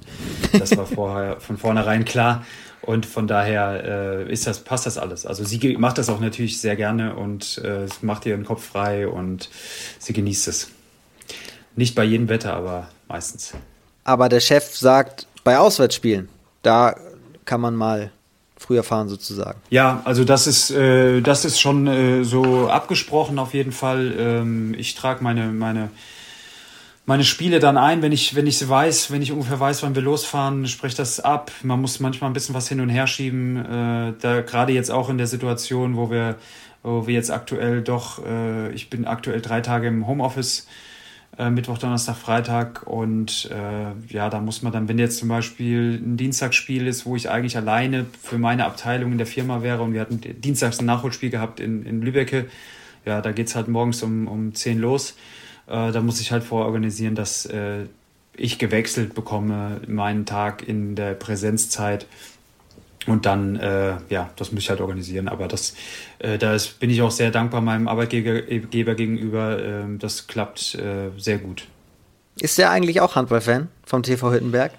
Das war vorher von vornherein klar. Und von daher äh, ist das, passt das alles. Also sie macht das auch natürlich sehr gerne und äh, macht ihren Kopf frei und sie genießt es. Nicht bei jedem Wetter, aber meistens. Aber der Chef sagt, bei Auswärtsspielen, da kann man mal früher fahren sozusagen. Ja, also das ist, äh, das ist schon äh, so abgesprochen auf jeden Fall. Ähm, ich trage meine, meine, meine Spiele dann ein, wenn ich, wenn ich sie weiß, wenn ich ungefähr weiß, wann wir losfahren, spreche das ab. Man muss manchmal ein bisschen was hin und her schieben. Äh, da gerade jetzt auch in der Situation, wo wir, wo wir jetzt aktuell doch, äh, ich bin aktuell drei Tage im Homeoffice äh, Mittwoch, Donnerstag, Freitag. Und äh, ja, da muss man dann, wenn jetzt zum Beispiel ein Dienstagsspiel ist, wo ich eigentlich alleine für meine Abteilung in der Firma wäre und wir hatten dienstags ein Nachholspiel gehabt in, in Lübecke, ja, da geht es halt morgens um, um 10 los. Äh, da muss ich halt vororganisieren, dass äh, ich gewechselt bekomme meinen Tag in der Präsenzzeit und dann, äh, ja, das muss ich halt organisieren. Aber das, äh, da ist, bin ich auch sehr dankbar meinem Arbeitgeber gegenüber. Äh, das klappt äh, sehr gut. Ist der eigentlich auch Handballfan vom TV Hüttenberg?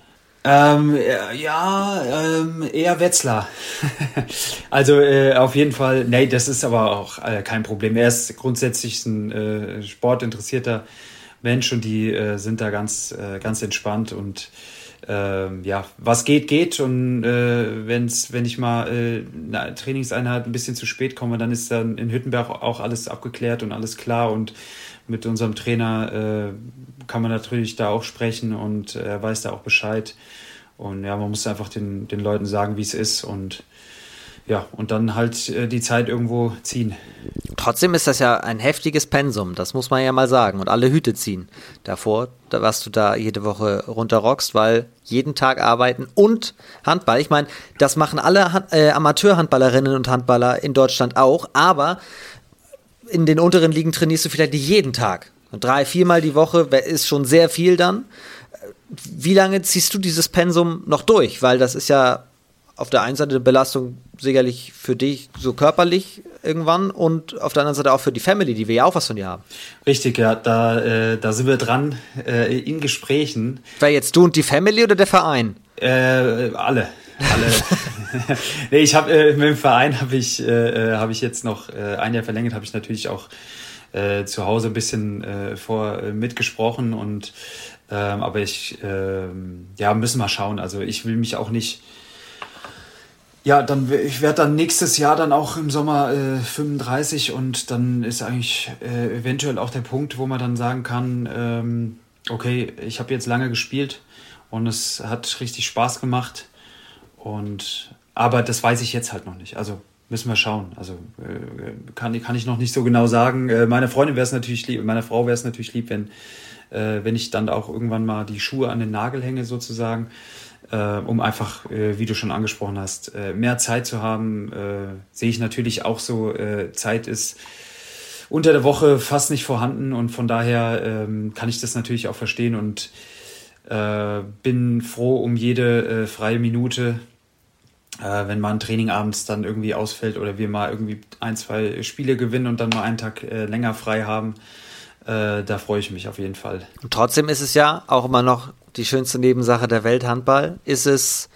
Ähm, ja, ähm, eher Wetzlar. also äh, auf jeden Fall, nee, das ist aber auch äh, kein Problem. Er ist grundsätzlich ein äh, sportinteressierter Mensch und die äh, sind da ganz, äh, ganz entspannt und ähm, ja, was geht, geht. Und äh, wenn's, wenn ich mal äh, eine Trainingseinheit ein bisschen zu spät komme, dann ist dann in Hüttenberg auch alles abgeklärt und alles klar. Und mit unserem Trainer äh, kann man natürlich da auch sprechen und er weiß da auch Bescheid. Und ja, man muss einfach den, den Leuten sagen, wie es ist. Und ja, und dann halt äh, die Zeit irgendwo ziehen. Trotzdem ist das ja ein heftiges Pensum, das muss man ja mal sagen. Und alle Hüte ziehen davor, was du da jede Woche runterrockst, weil jeden Tag arbeiten und Handball. Ich meine, das machen alle äh, Amateurhandballerinnen und Handballer in Deutschland auch, aber in den unteren Ligen trainierst du vielleicht nicht jeden Tag. Drei, viermal die Woche ist schon sehr viel dann. Wie lange ziehst du dieses Pensum noch durch? Weil das ist ja auf der einen Seite eine Belastung sicherlich für dich so körperlich irgendwann und auf der anderen Seite auch für die Family, die wir ja auch was von dir haben. Richtig, ja, da, äh, da sind wir dran äh, in Gesprächen. Wer jetzt du und die Family oder der Verein? Äh, alle. Alle. nee, ich habe äh, mit dem Verein habe ich äh, äh, habe ich jetzt noch äh, ein Jahr verlängert, habe ich natürlich auch äh, zu Hause ein bisschen äh, vor äh, mitgesprochen und ähm, aber ich äh, ja müssen wir schauen. Also ich will mich auch nicht ja, dann ich werde dann nächstes Jahr dann auch im Sommer äh, 35 und dann ist eigentlich äh, eventuell auch der Punkt, wo man dann sagen kann, ähm, okay, ich habe jetzt lange gespielt und es hat richtig Spaß gemacht und aber das weiß ich jetzt halt noch nicht. Also müssen wir schauen. Also äh, kann, kann ich noch nicht so genau sagen. Äh, meiner Freundin wäre es natürlich lieb, meiner Frau wäre es natürlich lieb, wenn äh, wenn ich dann auch irgendwann mal die Schuhe an den Nagel hänge sozusagen äh, um einfach, äh, wie du schon angesprochen hast, äh, mehr Zeit zu haben. Äh, sehe ich natürlich auch so, äh, Zeit ist unter der Woche fast nicht vorhanden und von daher ähm, kann ich das natürlich auch verstehen und äh, bin froh um jede freie Minute, wenn mal ein Training abends dann irgendwie ausfällt oder wir mal irgendwie ein, zwei Spiele gewinnen und dann mal einen Tag länger frei haben. da freue ich mich auf jeden Fall. Und trotzdem ist es ja auch immer noch die schönste Nebensache der Welt Handball. Ist es,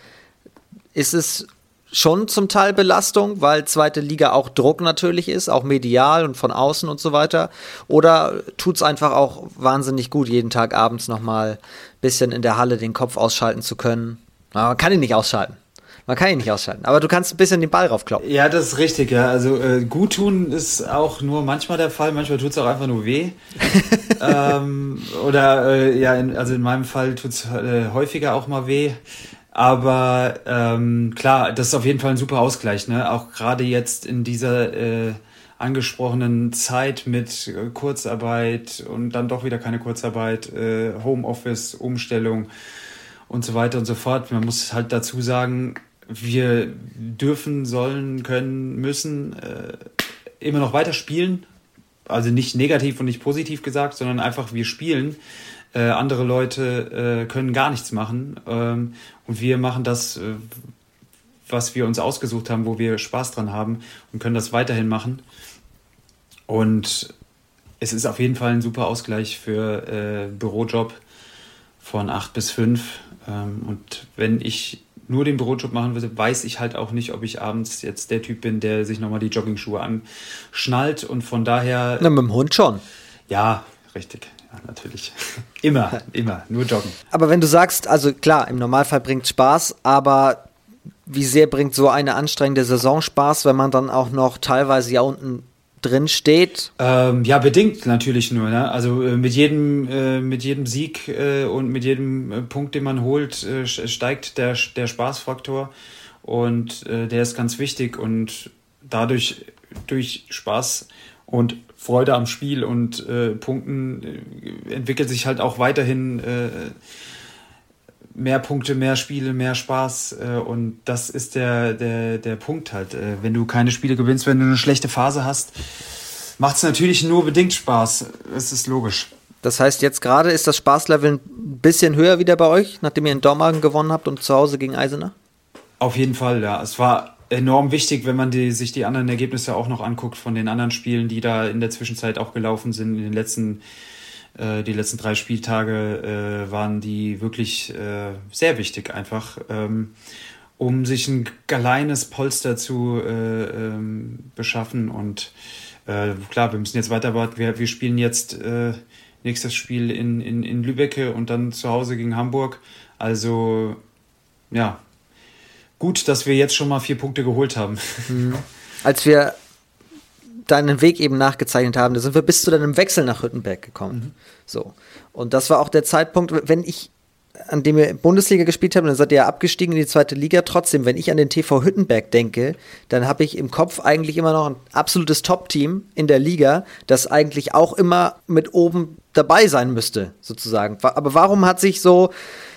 ist es schon zum Teil Belastung, weil zweite Liga auch Druck natürlich ist, auch medial und von außen und so weiter? Oder tut es einfach auch wahnsinnig gut, jeden Tag abends nochmal ein bisschen in der Halle den Kopf ausschalten zu können? Aber man kann ihn nicht ausschalten. Man kann ihn nicht ausschalten. Aber du kannst ein bisschen den Ball raufkloppen. Ja, das ist richtig, ja. Also äh, gut tun ist auch nur manchmal der Fall, manchmal tut es auch einfach nur weh. ähm, oder äh, ja, in, also in meinem Fall tut es äh, häufiger auch mal weh. Aber ähm, klar, das ist auf jeden Fall ein super Ausgleich, ne? Auch gerade jetzt in dieser äh, angesprochenen Zeit mit äh, Kurzarbeit und dann doch wieder keine Kurzarbeit, äh, Homeoffice, Umstellung und so weiter und so fort. Man muss halt dazu sagen, wir dürfen, sollen, können, müssen äh, immer noch weiter spielen. Also nicht negativ und nicht positiv gesagt, sondern einfach wir spielen. Äh, andere Leute äh, können gar nichts machen. Ähm, und wir machen das, äh, was wir uns ausgesucht haben, wo wir Spaß dran haben und können das weiterhin machen. Und es ist auf jeden Fall ein super Ausgleich für äh, Bürojob von 8 bis 5. Ähm, und wenn ich nur den Bürojob machen würde, weiß ich halt auch nicht, ob ich abends jetzt der Typ bin, der sich nochmal die Joggingschuhe anschnallt und von daher. Na, mit dem Hund schon. Ja, richtig. Ja, natürlich. immer, immer, nur joggen. Aber wenn du sagst, also klar, im Normalfall bringt Spaß, aber wie sehr bringt so eine anstrengende Saison Spaß, wenn man dann auch noch teilweise ja unten drin steht? Ähm, ja, bedingt natürlich nur. Ne? Also äh, mit jedem, äh, mit jedem Sieg äh, und mit jedem äh, Punkt, den man holt, äh, steigt der, der Spaßfaktor und äh, der ist ganz wichtig und dadurch durch Spaß und Freude am Spiel und Punkten entwickelt sich halt auch weiterhin mehr Punkte, mehr Spiele, mehr Spaß. Äh, und das ist der, der, der Punkt halt. Äh, wenn du keine Spiele gewinnst, wenn du eine schlechte Phase hast, macht es natürlich nur bedingt Spaß. Es ist logisch. Das heißt, jetzt gerade ist das Spaßlevel ein bisschen höher wieder bei euch, nachdem ihr in Dormagen gewonnen habt und zu Hause gegen Eisenach? Auf jeden Fall, ja. Es war enorm wichtig, wenn man die, sich die anderen Ergebnisse auch noch anguckt von den anderen Spielen, die da in der Zwischenzeit auch gelaufen sind in den letzten äh, die letzten drei Spieltage äh, waren die wirklich äh, sehr wichtig einfach, ähm, um sich ein kleines Polster zu äh, ähm, beschaffen. Und äh, klar, wir müssen jetzt weiter warten. Wir, wir spielen jetzt äh, nächstes Spiel in, in, in Lübecke und dann zu Hause gegen Hamburg. Also ja, gut, dass wir jetzt schon mal vier Punkte geholt haben. Mhm. Als wir deinen Weg eben nachgezeichnet haben, da sind wir bis zu deinem Wechsel nach Hüttenberg gekommen. Mhm. So. Und das war auch der Zeitpunkt, wenn ich, an dem wir Bundesliga gespielt haben, dann seid ihr ja abgestiegen in die zweite Liga. Trotzdem, wenn ich an den TV Hüttenberg denke, dann habe ich im Kopf eigentlich immer noch ein absolutes Top-Team in der Liga, das eigentlich auch immer mit oben dabei sein müsste, sozusagen. Aber warum hat sich so,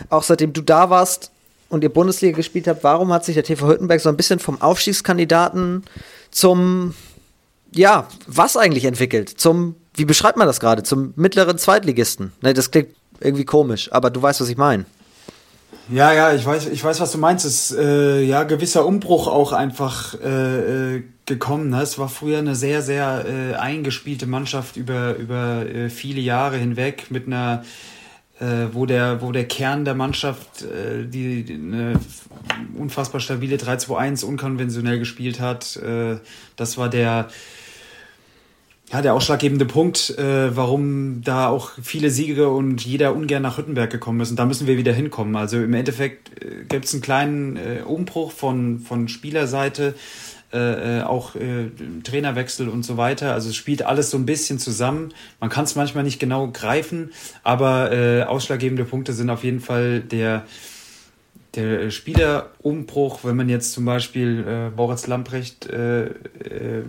auch seitdem du da warst und ihr Bundesliga gespielt habt, warum hat sich der TV Hüttenberg so ein bisschen vom Aufstiegskandidaten zum ja, was eigentlich entwickelt? Zum, wie beschreibt man das gerade? Zum mittleren Zweitligisten? Ne, das klingt irgendwie komisch, aber du weißt, was ich meine. Ja, ja, ich weiß, ich weiß, was du meinst. Es ist äh, ja gewisser Umbruch auch einfach äh, äh, gekommen. Ne? Es war früher eine sehr, sehr äh, eingespielte Mannschaft über über äh, viele Jahre hinweg mit einer äh, wo der wo der Kern der Mannschaft äh, die, die eine unfassbar stabile 3-2-1 unkonventionell gespielt hat. Äh, das war der ja, der ausschlaggebende Punkt, äh, warum da auch viele Siege und jeder ungern nach Hüttenberg gekommen ist. Und da müssen wir wieder hinkommen. Also im Endeffekt äh, gibt es einen kleinen äh, Umbruch von, von Spielerseite, äh, äh, auch äh, Trainerwechsel und so weiter. Also es spielt alles so ein bisschen zusammen. Man kann es manchmal nicht genau greifen, aber äh, ausschlaggebende Punkte sind auf jeden Fall der der Spielerumbruch, wenn man jetzt zum Beispiel äh, Moritz Lamprecht äh, äh,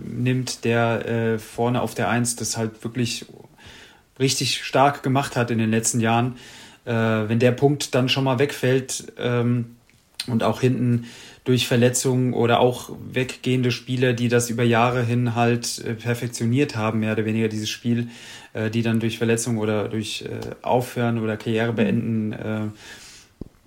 nimmt, der äh, vorne auf der Eins das halt wirklich richtig stark gemacht hat in den letzten Jahren, äh, wenn der Punkt dann schon mal wegfällt ähm, und auch hinten durch Verletzungen oder auch weggehende Spieler, die das über Jahre hin halt äh, perfektioniert haben, mehr oder weniger dieses Spiel, äh, die dann durch Verletzungen oder durch äh, Aufhören oder Karriere beenden äh,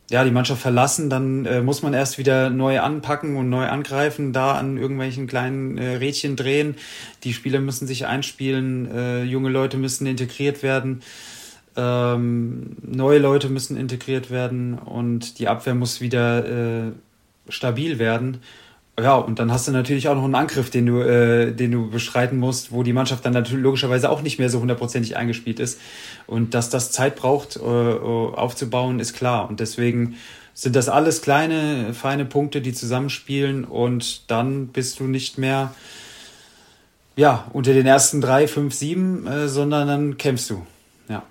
ja, die Mannschaft verlassen, dann äh, muss man erst wieder neu anpacken und neu angreifen, da an irgendwelchen kleinen äh, Rädchen drehen. Die Spieler müssen sich einspielen, äh, junge Leute müssen integriert werden, ähm, neue Leute müssen integriert werden und die Abwehr muss wieder äh, stabil werden. Ja, und dann hast du natürlich auch noch einen Angriff, den du, äh, den du beschreiten musst, wo die Mannschaft dann natürlich logischerweise auch nicht mehr so hundertprozentig eingespielt ist. Und dass das Zeit braucht, äh, aufzubauen, ist klar. Und deswegen sind das alles kleine, feine Punkte, die zusammenspielen und dann bist du nicht mehr ja, unter den ersten drei, fünf, sieben, äh, sondern dann kämpfst du. Ja.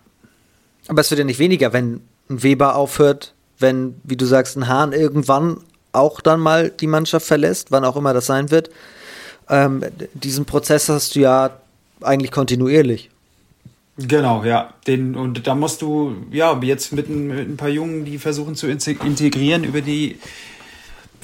Aber es wird ja nicht weniger, wenn ein Weber aufhört, wenn, wie du sagst, ein Hahn irgendwann auch dann mal die Mannschaft verlässt, wann auch immer das sein wird. Ähm, diesen Prozess hast du ja eigentlich kontinuierlich. Genau, ja. Den, und da musst du, ja, jetzt mit ein, mit ein paar Jungen, die versuchen zu integrieren über die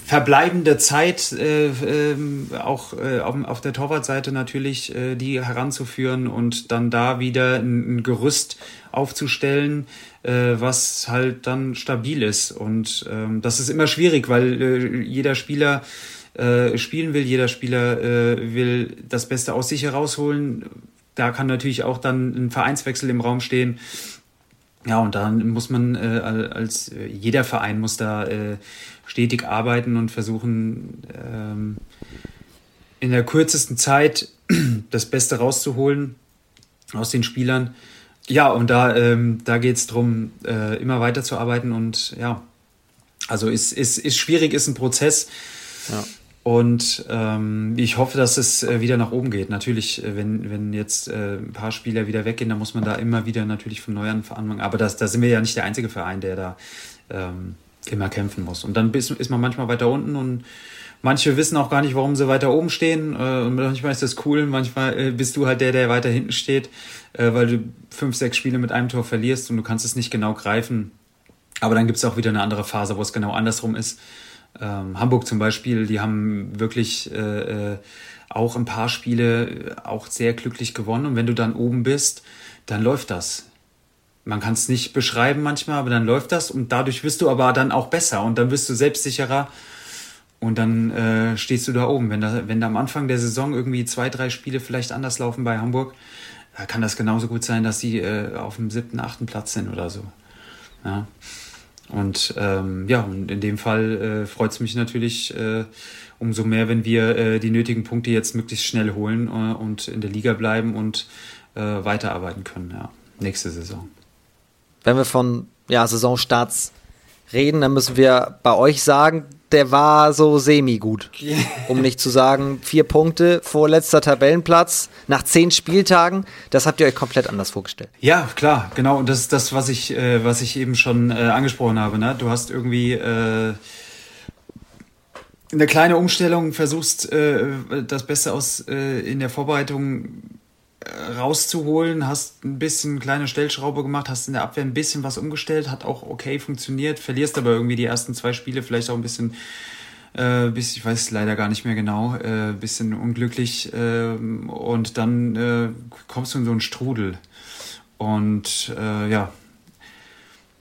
verbleibende Zeit, äh, äh, auch äh, auf, auf, der Torwartseite natürlich, äh, die heranzuführen und dann da wieder ein, ein Gerüst aufzustellen, äh, was halt dann stabil ist. Und ähm, das ist immer schwierig, weil äh, jeder Spieler äh, spielen will, jeder Spieler äh, will das Beste aus sich herausholen da kann natürlich auch dann ein Vereinswechsel im Raum stehen. Ja, und dann muss man äh, als äh, jeder Verein muss da äh, stetig arbeiten und versuchen, ähm, in der kürzesten Zeit das Beste rauszuholen aus den Spielern. Ja, und da, ähm, da geht es darum, äh, immer weiterzuarbeiten und ja, also ist, ist, ist schwierig, ist ein Prozess. Ja. Und ähm, ich hoffe, dass es äh, wieder nach oben geht. Natürlich, äh, wenn, wenn jetzt äh, ein paar Spieler wieder weggehen, dann muss man da immer wieder natürlich von neu anfangen. Aber das, da sind wir ja nicht der einzige Verein, der da ähm, immer kämpfen muss. Und dann ist, ist man manchmal weiter unten und manche wissen auch gar nicht, warum sie weiter oben stehen. Äh, und manchmal ist das cool, manchmal äh, bist du halt der, der weiter hinten steht, äh, weil du fünf, sechs Spiele mit einem Tor verlierst und du kannst es nicht genau greifen. Aber dann gibt es auch wieder eine andere Phase, wo es genau andersrum ist ähm, Hamburg zum Beispiel, die haben wirklich äh, äh, auch ein paar Spiele äh, auch sehr glücklich gewonnen. Und wenn du dann oben bist, dann läuft das. Man kann es nicht beschreiben manchmal, aber dann läuft das und dadurch wirst du aber dann auch besser und dann wirst du selbstsicherer und dann äh, stehst du da oben. Wenn da, wenn da am Anfang der Saison irgendwie zwei, drei Spiele vielleicht anders laufen bei Hamburg, äh, kann das genauso gut sein, dass sie äh, auf dem siebten, achten Platz sind oder so. Ja. Und ähm, ja, und in dem Fall äh, freut es mich natürlich äh, umso mehr, wenn wir äh, die nötigen Punkte jetzt möglichst schnell holen äh, und in der Liga bleiben und äh, weiterarbeiten können, ja, nächste Saison. Wenn wir von ja, Saisonstarts reden, dann müssen wir bei euch sagen, der war so semi-gut. Um nicht zu sagen, vier Punkte, vorletzter Tabellenplatz, nach zehn Spieltagen. Das habt ihr euch komplett anders vorgestellt. Ja, klar, genau. Und das ist das, was ich, äh, was ich eben schon äh, angesprochen habe. Ne? Du hast irgendwie äh, eine kleine Umstellung, versuchst äh, das Beste aus äh, in der Vorbereitung rauszuholen, hast ein bisschen kleine Stellschraube gemacht, hast in der Abwehr ein bisschen was umgestellt, hat auch okay funktioniert, verlierst aber irgendwie die ersten zwei Spiele vielleicht auch ein bisschen, äh, bis, ich weiß leider gar nicht mehr genau, äh, bisschen unglücklich äh, und dann äh, kommst du in so einen Strudel. Und äh, ja,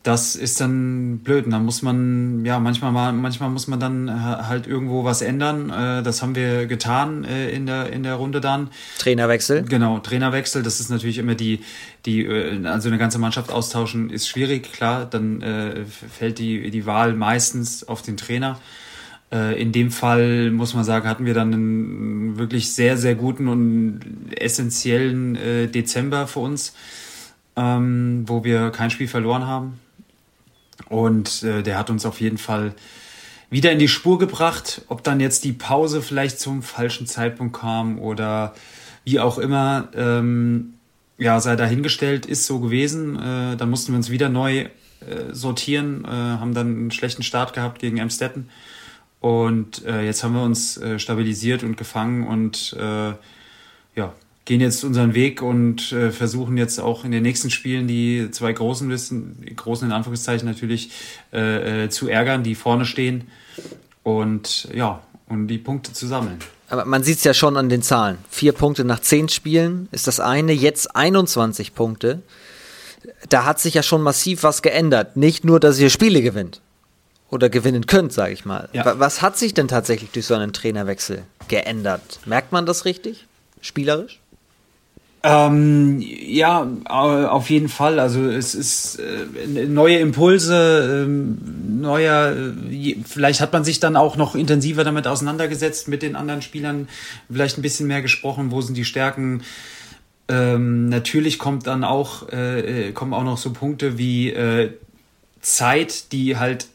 das ist dann blöd. Und dann muss man, ja, manchmal mal, manchmal muss man dann äh, halt irgendwo was ändern. Äh, das haben wir getan äh, in der, in der Runde dann. Trainerwechsel. Genau, Trainerwechsel. Das ist natürlich immer die, die, also eine ganze Mannschaft austauschen ist schwierig, klar. Dann äh, fällt die, die Wahl meistens auf den Trainer. In dem Fall muss man sagen, hatten wir dann einen wirklich sehr, sehr guten und essentiellen Dezember für uns, ähm, wo wir kein Spiel verloren haben und äh, der hat uns auf jeden Fall wieder in die Spur gebracht. Ob dann jetzt die Pause vielleicht zum falschen Zeitpunkt kam oder wie auch immer, ähm, ja, sei dahingestellt, ist so gewesen. Äh, dann mussten wir uns wieder neu äh, sortieren, äh, haben dann einen schlechten Start gehabt gegen Emstetten. Und äh, jetzt haben wir uns äh, stabilisiert und gefangen und äh, ja, gehen jetzt unseren Weg und äh, versuchen jetzt auch in den nächsten Spielen die zwei großen die großen in Anführungszeichen natürlich, äh, äh, zu ärgern, die vorne stehen und ja, und die Punkte zu sammeln. Aber man sieht es ja schon an den Zahlen. Vier Punkte nach zehn Spielen ist das eine, jetzt 21 Punkte. Da hat sich ja schon massiv was geändert. Nicht nur, dass ihr Spiele gewinnt oder gewinnen könnt, sage ich mal. Ja. Was hat sich denn tatsächlich durch so einen Trainerwechsel geändert? Merkt man das richtig? Spielerisch? Ähm, ja, auf jeden Fall. Also es ist äh, neue Impulse, ähm, neuer, äh, vielleicht hat man sich dann auch noch intensiver damit auseinandergesetzt mit den anderen Spielern, vielleicht ein bisschen mehr gesprochen, wo sind die Stärken. Ähm, natürlich kommt dann auch, äh, äh kommen auch noch so Punkte wie äh, Zeit, die halt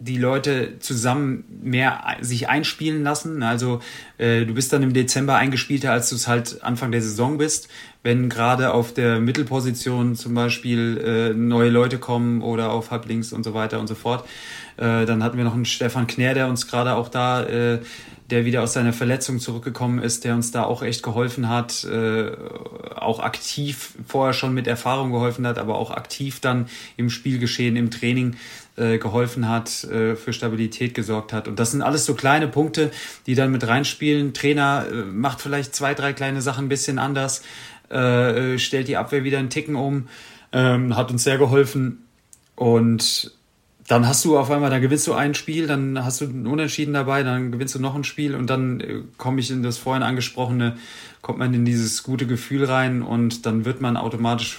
die Leute zusammen mehr sich einspielen lassen. Also äh, du bist dann im Dezember eingespielter, als du es halt Anfang der Saison bist. Wenn gerade auf der Mittelposition zum Beispiel äh, neue Leute kommen oder auf Halblinks und so weiter und so fort. Äh, dann hatten wir noch einen Stefan Knär, der uns gerade auch da äh, der wieder aus seiner Verletzung zurückgekommen ist, der uns da auch echt geholfen hat, äh, auch aktiv vorher schon mit Erfahrung geholfen hat, aber auch aktiv dann im Spielgeschehen, im Training äh, geholfen hat, äh, für Stabilität gesorgt hat. Und das sind alles so kleine Punkte, die dann mit reinspielen. Trainer äh, macht vielleicht zwei, drei kleine Sachen ein bisschen anders, äh, stellt die Abwehr wieder einen Ticken um, ähm, hat uns sehr geholfen. Und dann hast du auf einmal, dann gewinnst du ein Spiel, dann hast du einen Unentschieden dabei, dann gewinnst du noch ein Spiel und dann äh, komme ich in das vorhin angesprochene, kommt man in dieses gute Gefühl rein und dann wird man automatisch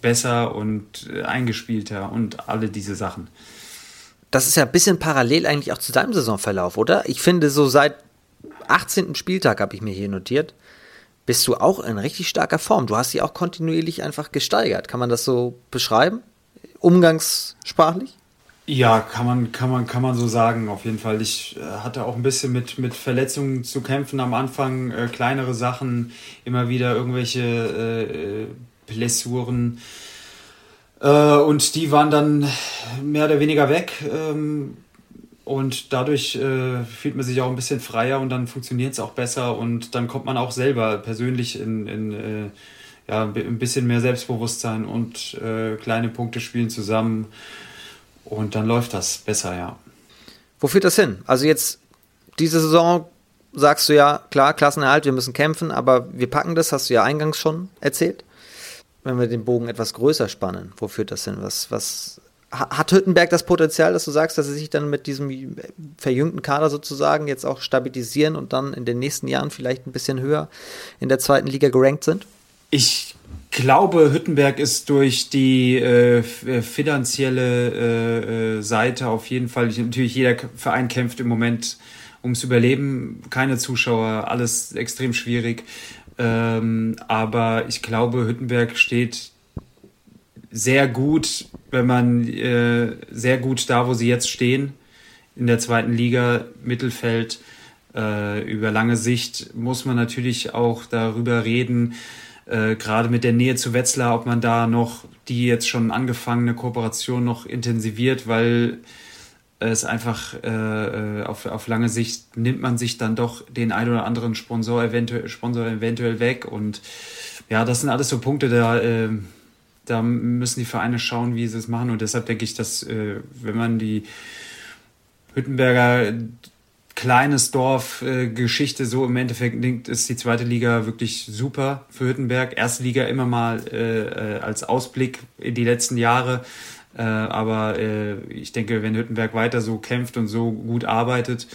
besser und äh, eingespielter und alle diese Sachen. Das ist ja ein bisschen parallel eigentlich auch zu deinem Saisonverlauf, oder? Ich finde, so seit 18. Spieltag habe ich mir hier notiert, bist du auch in richtig starker Form. Du hast dich auch kontinuierlich einfach gesteigert. Kann man das so beschreiben? Umgangssprachlich? Ja, kann man, kann man, kann man so sagen, auf jeden Fall. Ich äh, hatte auch ein bisschen mit, mit Verletzungen zu kämpfen am Anfang, äh, kleinere Sachen, immer wieder irgendwelche äh, Blessuren. Äh, und die waren dann mehr oder weniger weg. Ähm, und dadurch äh, fühlt man sich auch ein bisschen freier und dann funktioniert es auch besser und dann kommt man auch selber persönlich in, in äh, ja, ein bisschen mehr Selbstbewusstsein und äh, kleine Punkte spielen zusammen. Und dann läuft das besser, ja. Wo führt das hin? Also jetzt diese Saison sagst du ja, klar, Klassenerhalt, wir müssen kämpfen, aber wir packen das, hast du ja eingangs schon erzählt. Wenn wir den Bogen etwas größer spannen, wo führt das hin? Was, was hat Hüttenberg das Potenzial, dass du sagst, dass sie sich dann mit diesem verjüngten Kader sozusagen jetzt auch stabilisieren und dann in den nächsten Jahren vielleicht ein bisschen höher in der zweiten Liga gerankt sind? Ich glaube, Hüttenberg ist durch die äh, äh, finanzielle äh, äh, Seite auf jeden Fall, natürlich jeder Verein kämpft im Moment ums Überleben, keine Zuschauer, alles extrem schwierig. Ähm, aber ich glaube, Hüttenberg steht sehr gut, wenn man äh, sehr gut da, wo sie jetzt stehen, in der zweiten Liga, Mittelfeld. Äh, über lange Sicht muss man natürlich auch darüber reden, äh, gerade mit der Nähe zu Wetzlar, ob man da noch die jetzt schon angefangene Kooperation noch intensiviert, weil es einfach äh, auf, auf lange Sicht nimmt man sich dann doch den ein oder anderen Sponsor eventuell, Sponsor eventuell weg. Und ja, das sind alles so Punkte, da, äh, da müssen die Vereine schauen, wie sie es machen. Und deshalb denke ich, dass äh, wenn man die Hüttenberger kleines Dorf äh, so im Endeffekt ist die zweite Liga wirklich super für Hüttenberg. Erste Liga immer mal äh, äh, als Ausblick in die letzten Jahre. Äh, aber äh, ich denke, wenn Hüttenberg weiter so kämpft und so gut arbeitet,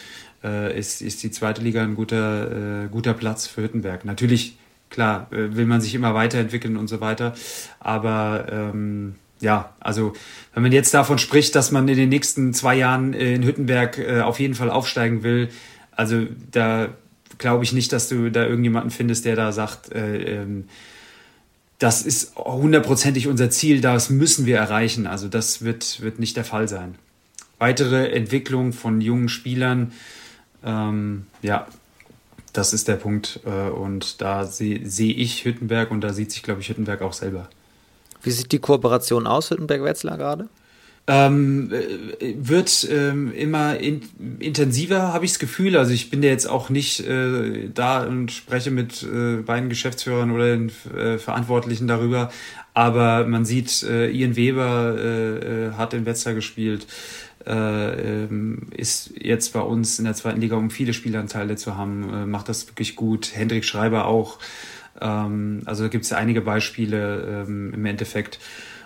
ist, ist die zweite Liga ein guter, guter Platz für Hüttenberg. Natürlich, klar, will man sich immer weiterentwickeln und so weiter. Aber ähm, ja, also wenn man jetzt davon spricht, dass man in den nächsten zwei Jahren in Hüttenberg äh, auf jeden Fall aufsteigen will, also da glaube ich nicht, dass du da irgendjemanden findest, der da sagt, äh, ähm, das ist hundertprozentig unser Ziel, das müssen wir erreichen. Also das wird, wird nicht der Fall sein. Weitere Entwicklung von jungen Spielern, ähm, ja, das ist der Punkt. Äh, und da sehe seh ich Hüttenberg und da sieht sich, glaube ich, Hüttenberg auch selber. Wie sieht die Kooperation aus, Hüttenberg-Wetzlar gerade? Ähm, äh, wird ähm, immer in, intensiver, habe ich das Gefühl. Also ich bin ja jetzt auch nicht äh, da und spreche mit äh, beiden Geschäftsführern oder den äh, Verantwortlichen darüber. Aber man sieht, äh, Ian Weber äh, hat in Wetzlar gespielt, äh, ähm, ist jetzt bei uns in der zweiten Liga, um viele Spielanteile zu haben, macht das wirklich gut. Hendrik Schreiber auch. Ähm, also da gibt es ja einige Beispiele ähm, im Endeffekt.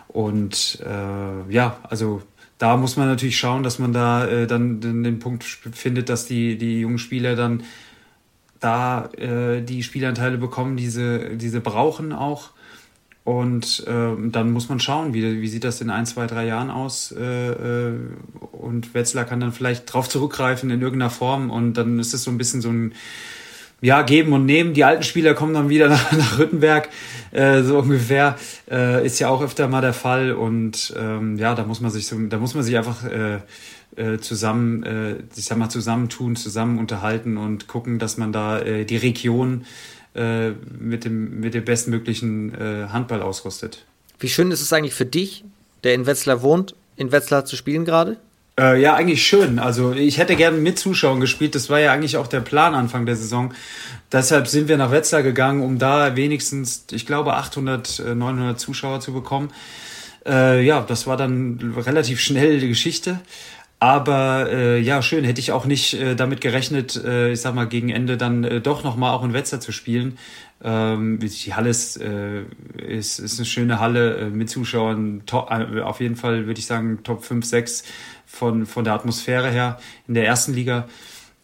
Und äh, ja, also da muss man natürlich schauen, dass man da äh, dann den Punkt findet, dass die, die jungen Spieler dann da äh, die Spielanteile bekommen, diese, diese brauchen auch. Und äh, dann muss man schauen, wie, wie sieht das in ein, zwei, drei Jahren aus. Äh, äh, und Wetzlar kann dann vielleicht drauf zurückgreifen in irgendeiner Form. Und dann ist es so ein bisschen so ein ja, geben und nehmen. Die alten Spieler kommen dann wieder nach, nach Rüttenberg, äh, so ungefähr. Äh, ist ja auch öfter mal der Fall. Und ähm, ja, da muss man sich so, da muss man sich einfach äh, äh, zusammen, äh, ich sag mal, zusammentun, zusammen unterhalten und gucken, dass man da äh, die Region äh, mit, dem, mit dem bestmöglichen äh, Handball ausrüstet. Wie schön ist es eigentlich für dich, der in Wetzlar wohnt, in Wetzlar zu spielen gerade? Äh, ja, eigentlich schön. Also ich hätte gerne mit Zuschauern gespielt. Das war ja eigentlich auch der Plan Anfang der Saison. Deshalb sind wir nach Wetzlar gegangen, um da wenigstens, ich glaube, 800, 900 äh, Zuschauer zu bekommen. Äh, ja, das war dann relativ schnell die Geschichte. Aber äh, ja, schön, hätte ich auch nicht äh, damit gerechnet, äh, ich sag mal, gegen Ende dann äh, doch nochmal auch in Wetzlar zu spielen. Ähm, die Halle ist, äh, ist, ist eine schöne Halle äh, mit Zuschauern. Top, äh, auf jeden Fall würde ich sagen, Top 5, 6 von, von der Atmosphäre her in der ersten Liga.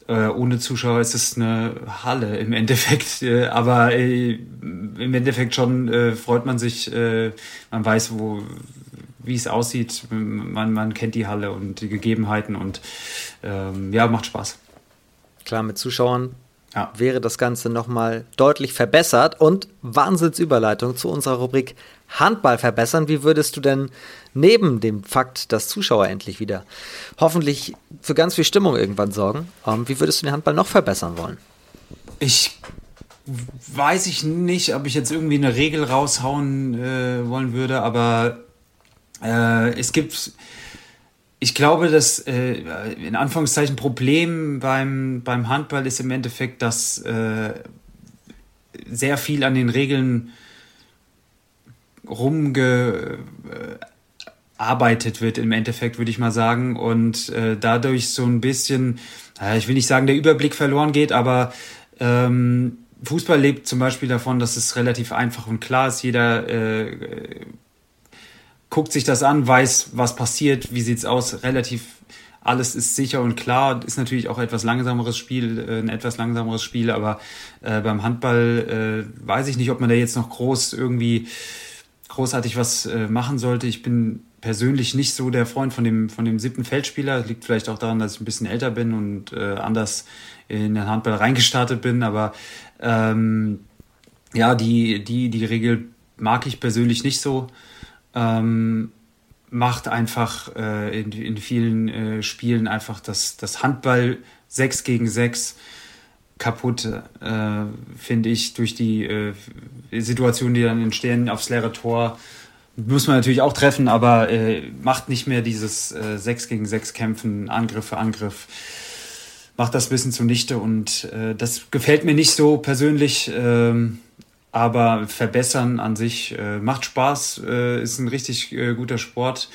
Äh, ohne Zuschauer ist es eine Halle im Endeffekt. Äh, aber äh, im Endeffekt schon äh, freut man sich, äh, man weiß, wo wie es aussieht. Man, man kennt die Halle und die Gegebenheiten und ähm, ja, macht Spaß. Klar, mit Zuschauern ja. wäre das Ganze nochmal deutlich verbessert. Und Wahnsinnsüberleitung zu unserer Rubrik Handball verbessern. Wie würdest du denn neben dem Fakt, dass Zuschauer endlich wieder hoffentlich für ganz viel Stimmung irgendwann sorgen, ähm, wie würdest du den Handball noch verbessern wollen? Ich weiß ich nicht, ob ich jetzt irgendwie eine Regel raushauen äh, wollen würde, aber äh, es gibt ich glaube, das äh, in Anführungszeichen Problem beim, beim Handball ist im Endeffekt, dass äh, sehr viel an den Regeln rumgearbeitet wird, im Endeffekt, würde ich mal sagen. Und äh, dadurch so ein bisschen, ich will nicht sagen, der Überblick verloren geht, aber ähm, Fußball lebt zum Beispiel davon, dass es relativ einfach und klar ist. Jeder äh, guckt sich das an, weiß, was passiert, wie sieht's aus, relativ alles ist sicher und klar. Ist natürlich auch etwas langsameres Spiel, äh, ein etwas langsameres Spiel, aber äh, beim Handball äh, weiß ich nicht, ob man da jetzt noch groß irgendwie großartig was äh, machen sollte. Ich bin persönlich nicht so der Freund von dem, von dem siebten Feldspieler. Liegt vielleicht auch daran, dass ich ein bisschen älter bin und äh, anders in den Handball reingestartet bin, aber ähm, ja, die, die, die Regel mag ich persönlich nicht so ähm, macht einfach äh, in, in vielen äh, Spielen einfach das, das Handball 6 gegen 6 kaputt, äh, finde ich, durch die äh, Situationen, die dann entstehen aufs leere Tor. Muss man natürlich auch treffen, aber äh, macht nicht mehr dieses äh, 6 gegen 6 Kämpfen, Angriff für Angriff. Macht das bisschen zunichte und äh, das gefällt mir nicht so persönlich. Ähm, aber verbessern an sich äh, macht Spaß, äh, ist ein richtig äh, guter Sport,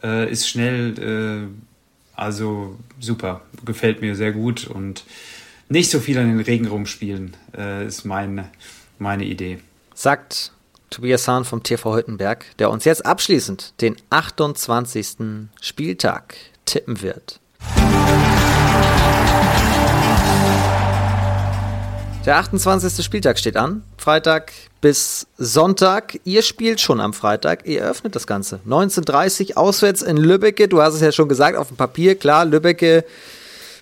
äh, ist schnell, äh, also super, gefällt mir sehr gut und nicht so viel an den Regen rumspielen, äh, ist mein, meine Idee. Sagt Tobias Hahn vom TV Hüttenberg, der uns jetzt abschließend den 28. Spieltag tippen wird. Der 28. Spieltag steht an. Freitag bis Sonntag. Ihr spielt schon am Freitag. Ihr eröffnet das Ganze. 19.30 auswärts in Lübbecke. Du hast es ja schon gesagt, auf dem Papier. Klar, Lübbecke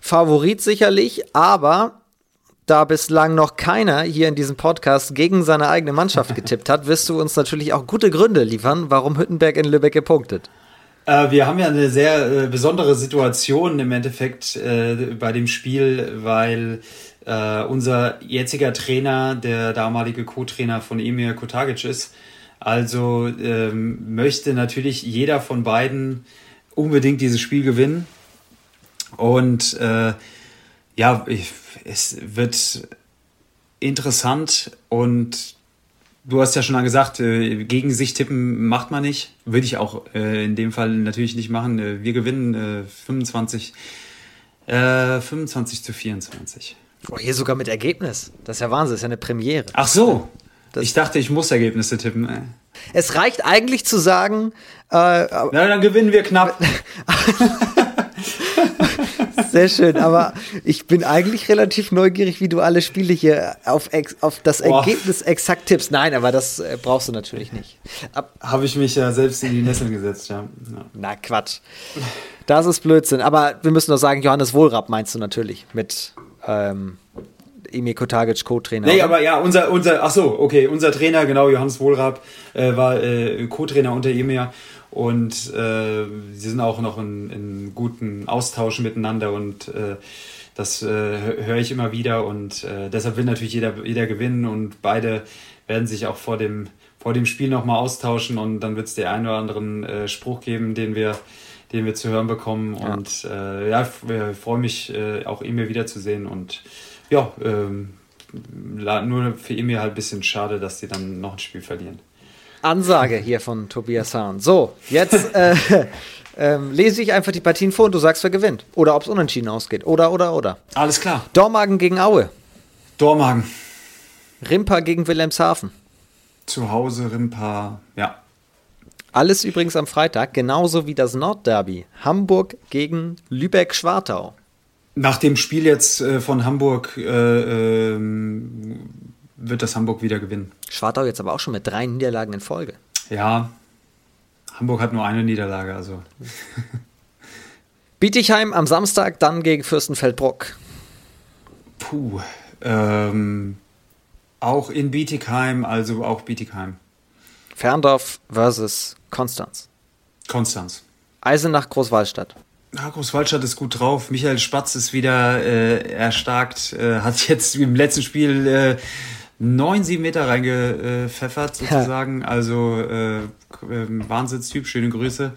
Favorit sicherlich. Aber da bislang noch keiner hier in diesem Podcast gegen seine eigene Mannschaft getippt hat, wirst du uns natürlich auch gute Gründe liefern, warum Hüttenberg in Lübbecke punktet. Äh, wir haben ja eine sehr äh, besondere Situation im Endeffekt äh, bei dem Spiel, weil äh, unser jetziger Trainer, der damalige Co-Trainer von Emir Kotagic ist. Also ähm, möchte natürlich jeder von beiden unbedingt dieses Spiel gewinnen. Und äh, ja, ich, es wird interessant und du hast ja schon gesagt, äh, gegen sich tippen macht man nicht. Würde ich auch äh, in dem Fall natürlich nicht machen. Äh, wir gewinnen äh, 25, äh, 25 zu 24. Oh, hier sogar mit Ergebnis. Das ist ja Wahnsinn, das ist ja eine Premiere. Ach so. Das ich dachte, ich muss Ergebnisse tippen. Ey. Es reicht eigentlich zu sagen. Äh, Na, dann gewinnen wir knapp. Sehr schön, aber ich bin eigentlich relativ neugierig, wie du alle Spiele hier auf, auf das oh. Ergebnis exakt tippst. Nein, aber das äh, brauchst du natürlich nicht. Habe ich mich ja selbst in die Nesseln gesetzt, ja. ja. Na, Quatsch. Das ist Blödsinn. Aber wir müssen doch sagen, Johannes Wohlrapp meinst du natürlich mit ähm, Emir Kotagic Co-Trainer. Nee, aber ja, unser, unser, ach so, okay, unser Trainer, genau, Johannes Wohlrab, äh, war äh, Co-Trainer unter Emir. und äh, sie sind auch noch in, in guten Austausch miteinander und äh, das äh, höre ich immer wieder und äh, deshalb will natürlich jeder, jeder gewinnen und beide werden sich auch vor dem, vor dem Spiel nochmal austauschen und dann wird es den einen oder anderen äh, Spruch geben, den wir, den wir zu hören bekommen. Ja. Und äh, ja, ich freue mich äh, auch Emil wiederzusehen und ja, ähm, nur für Emil halt ein bisschen schade, dass sie dann noch ein Spiel verlieren. Ansage hier von Tobias Hahn. So, jetzt äh, ähm, lese ich einfach die Partien vor und du sagst, wer gewinnt. Oder ob es unentschieden ausgeht. Oder, oder, oder. Alles klar. Dormagen gegen Aue. Dormagen. Rimpa gegen Wilhelmshaven. Zu Hause Rimpa, ja. Alles übrigens am Freitag, genauso wie das Nordderby. Hamburg gegen Lübeck-Schwartau. Nach dem Spiel jetzt äh, von Hamburg äh, äh, wird das Hamburg wieder gewinnen. Schwartau jetzt aber auch schon mit drei Niederlagen in Folge. Ja, Hamburg hat nur eine Niederlage, also. Bietigheim am Samstag, dann gegen Fürstenfeldbruck. Puh. Ähm, auch in Bietigheim, also auch Bietigheim. Ferndorf versus Konstanz. Konstanz. Eisenach Großwallstadt. Ja, Großwaldstadt ist gut drauf. Michael Spatz ist wieder äh, erstarkt, äh, hat jetzt im letzten Spiel äh, neun, sieben Meter reingepfeffert sozusagen. Ja. Also äh, äh, Wahnsinnstyp, schöne Grüße.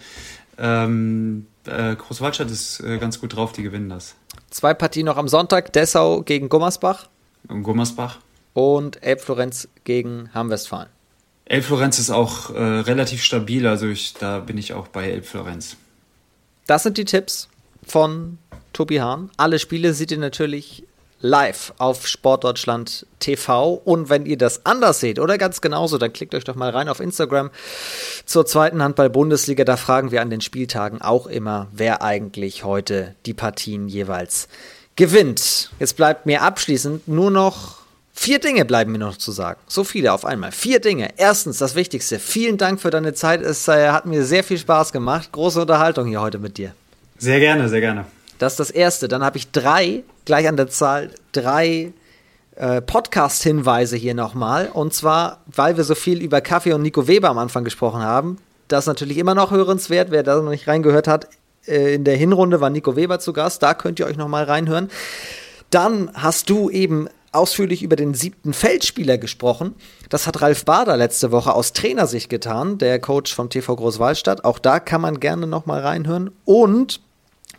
Ähm, äh, Großwaldstadt ist äh, ganz gut drauf, die gewinnen das. Zwei Partien noch am Sonntag, Dessau gegen Gummersbach. Und Gummersbach. Und Elbflorenz gegen Hamm-Westfalen. Elbflorenz ist auch äh, relativ stabil, also ich, da bin ich auch bei Elbflorenz. Das sind die Tipps von Tobi Hahn. Alle Spiele seht ihr natürlich live auf Sportdeutschland TV. Und wenn ihr das anders seht oder ganz genauso, dann klickt euch doch mal rein auf Instagram zur zweiten Handball-Bundesliga. Da fragen wir an den Spieltagen auch immer, wer eigentlich heute die Partien jeweils gewinnt. Jetzt bleibt mir abschließend nur noch Vier Dinge bleiben mir noch zu sagen. So viele auf einmal. Vier Dinge. Erstens, das Wichtigste. Vielen Dank für deine Zeit. Es äh, hat mir sehr viel Spaß gemacht. Große Unterhaltung hier heute mit dir. Sehr gerne, sehr gerne. Das ist das Erste. Dann habe ich drei, gleich an der Zahl, drei äh, Podcast-Hinweise hier nochmal. Und zwar, weil wir so viel über Kaffee und Nico Weber am Anfang gesprochen haben. Das ist natürlich immer noch hörenswert. Wer da noch nicht reingehört hat, äh, in der Hinrunde war Nico Weber zu Gast. Da könnt ihr euch nochmal reinhören. Dann hast du eben ausführlich über den siebten Feldspieler gesprochen. Das hat Ralf Bader letzte Woche aus Trainersicht getan, der Coach vom TV Großwallstadt. Auch da kann man gerne nochmal reinhören. Und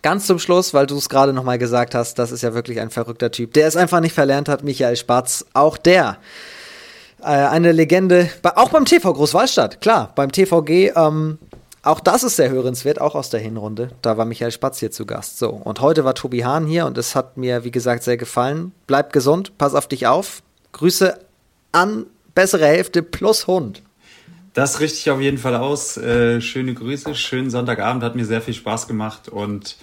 ganz zum Schluss, weil du es gerade nochmal gesagt hast, das ist ja wirklich ein verrückter Typ, der es einfach nicht verlernt hat, Michael Spatz. Auch der. Äh, eine Legende, auch beim TV Großwallstadt, klar, beim TVG ähm, auch das ist sehr hörenswert, auch aus der Hinrunde. Da war Michael Spatz hier zu Gast. So, und heute war Tobi Hahn hier und es hat mir, wie gesagt, sehr gefallen. Bleib gesund, pass auf dich auf. Grüße an bessere Hälfte plus Hund. Das richte ich auf jeden Fall aus. Äh, schöne Grüße, schönen Sonntagabend, hat mir sehr viel Spaß gemacht und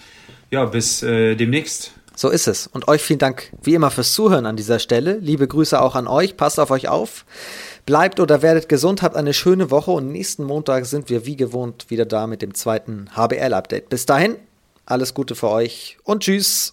ja, bis äh, demnächst. So ist es. Und euch vielen Dank wie immer fürs Zuhören an dieser Stelle. Liebe Grüße auch an euch. Passt auf euch auf. Bleibt oder werdet gesund, habt eine schöne Woche und nächsten Montag sind wir wie gewohnt wieder da mit dem zweiten HBL-Update. Bis dahin, alles Gute für euch und tschüss.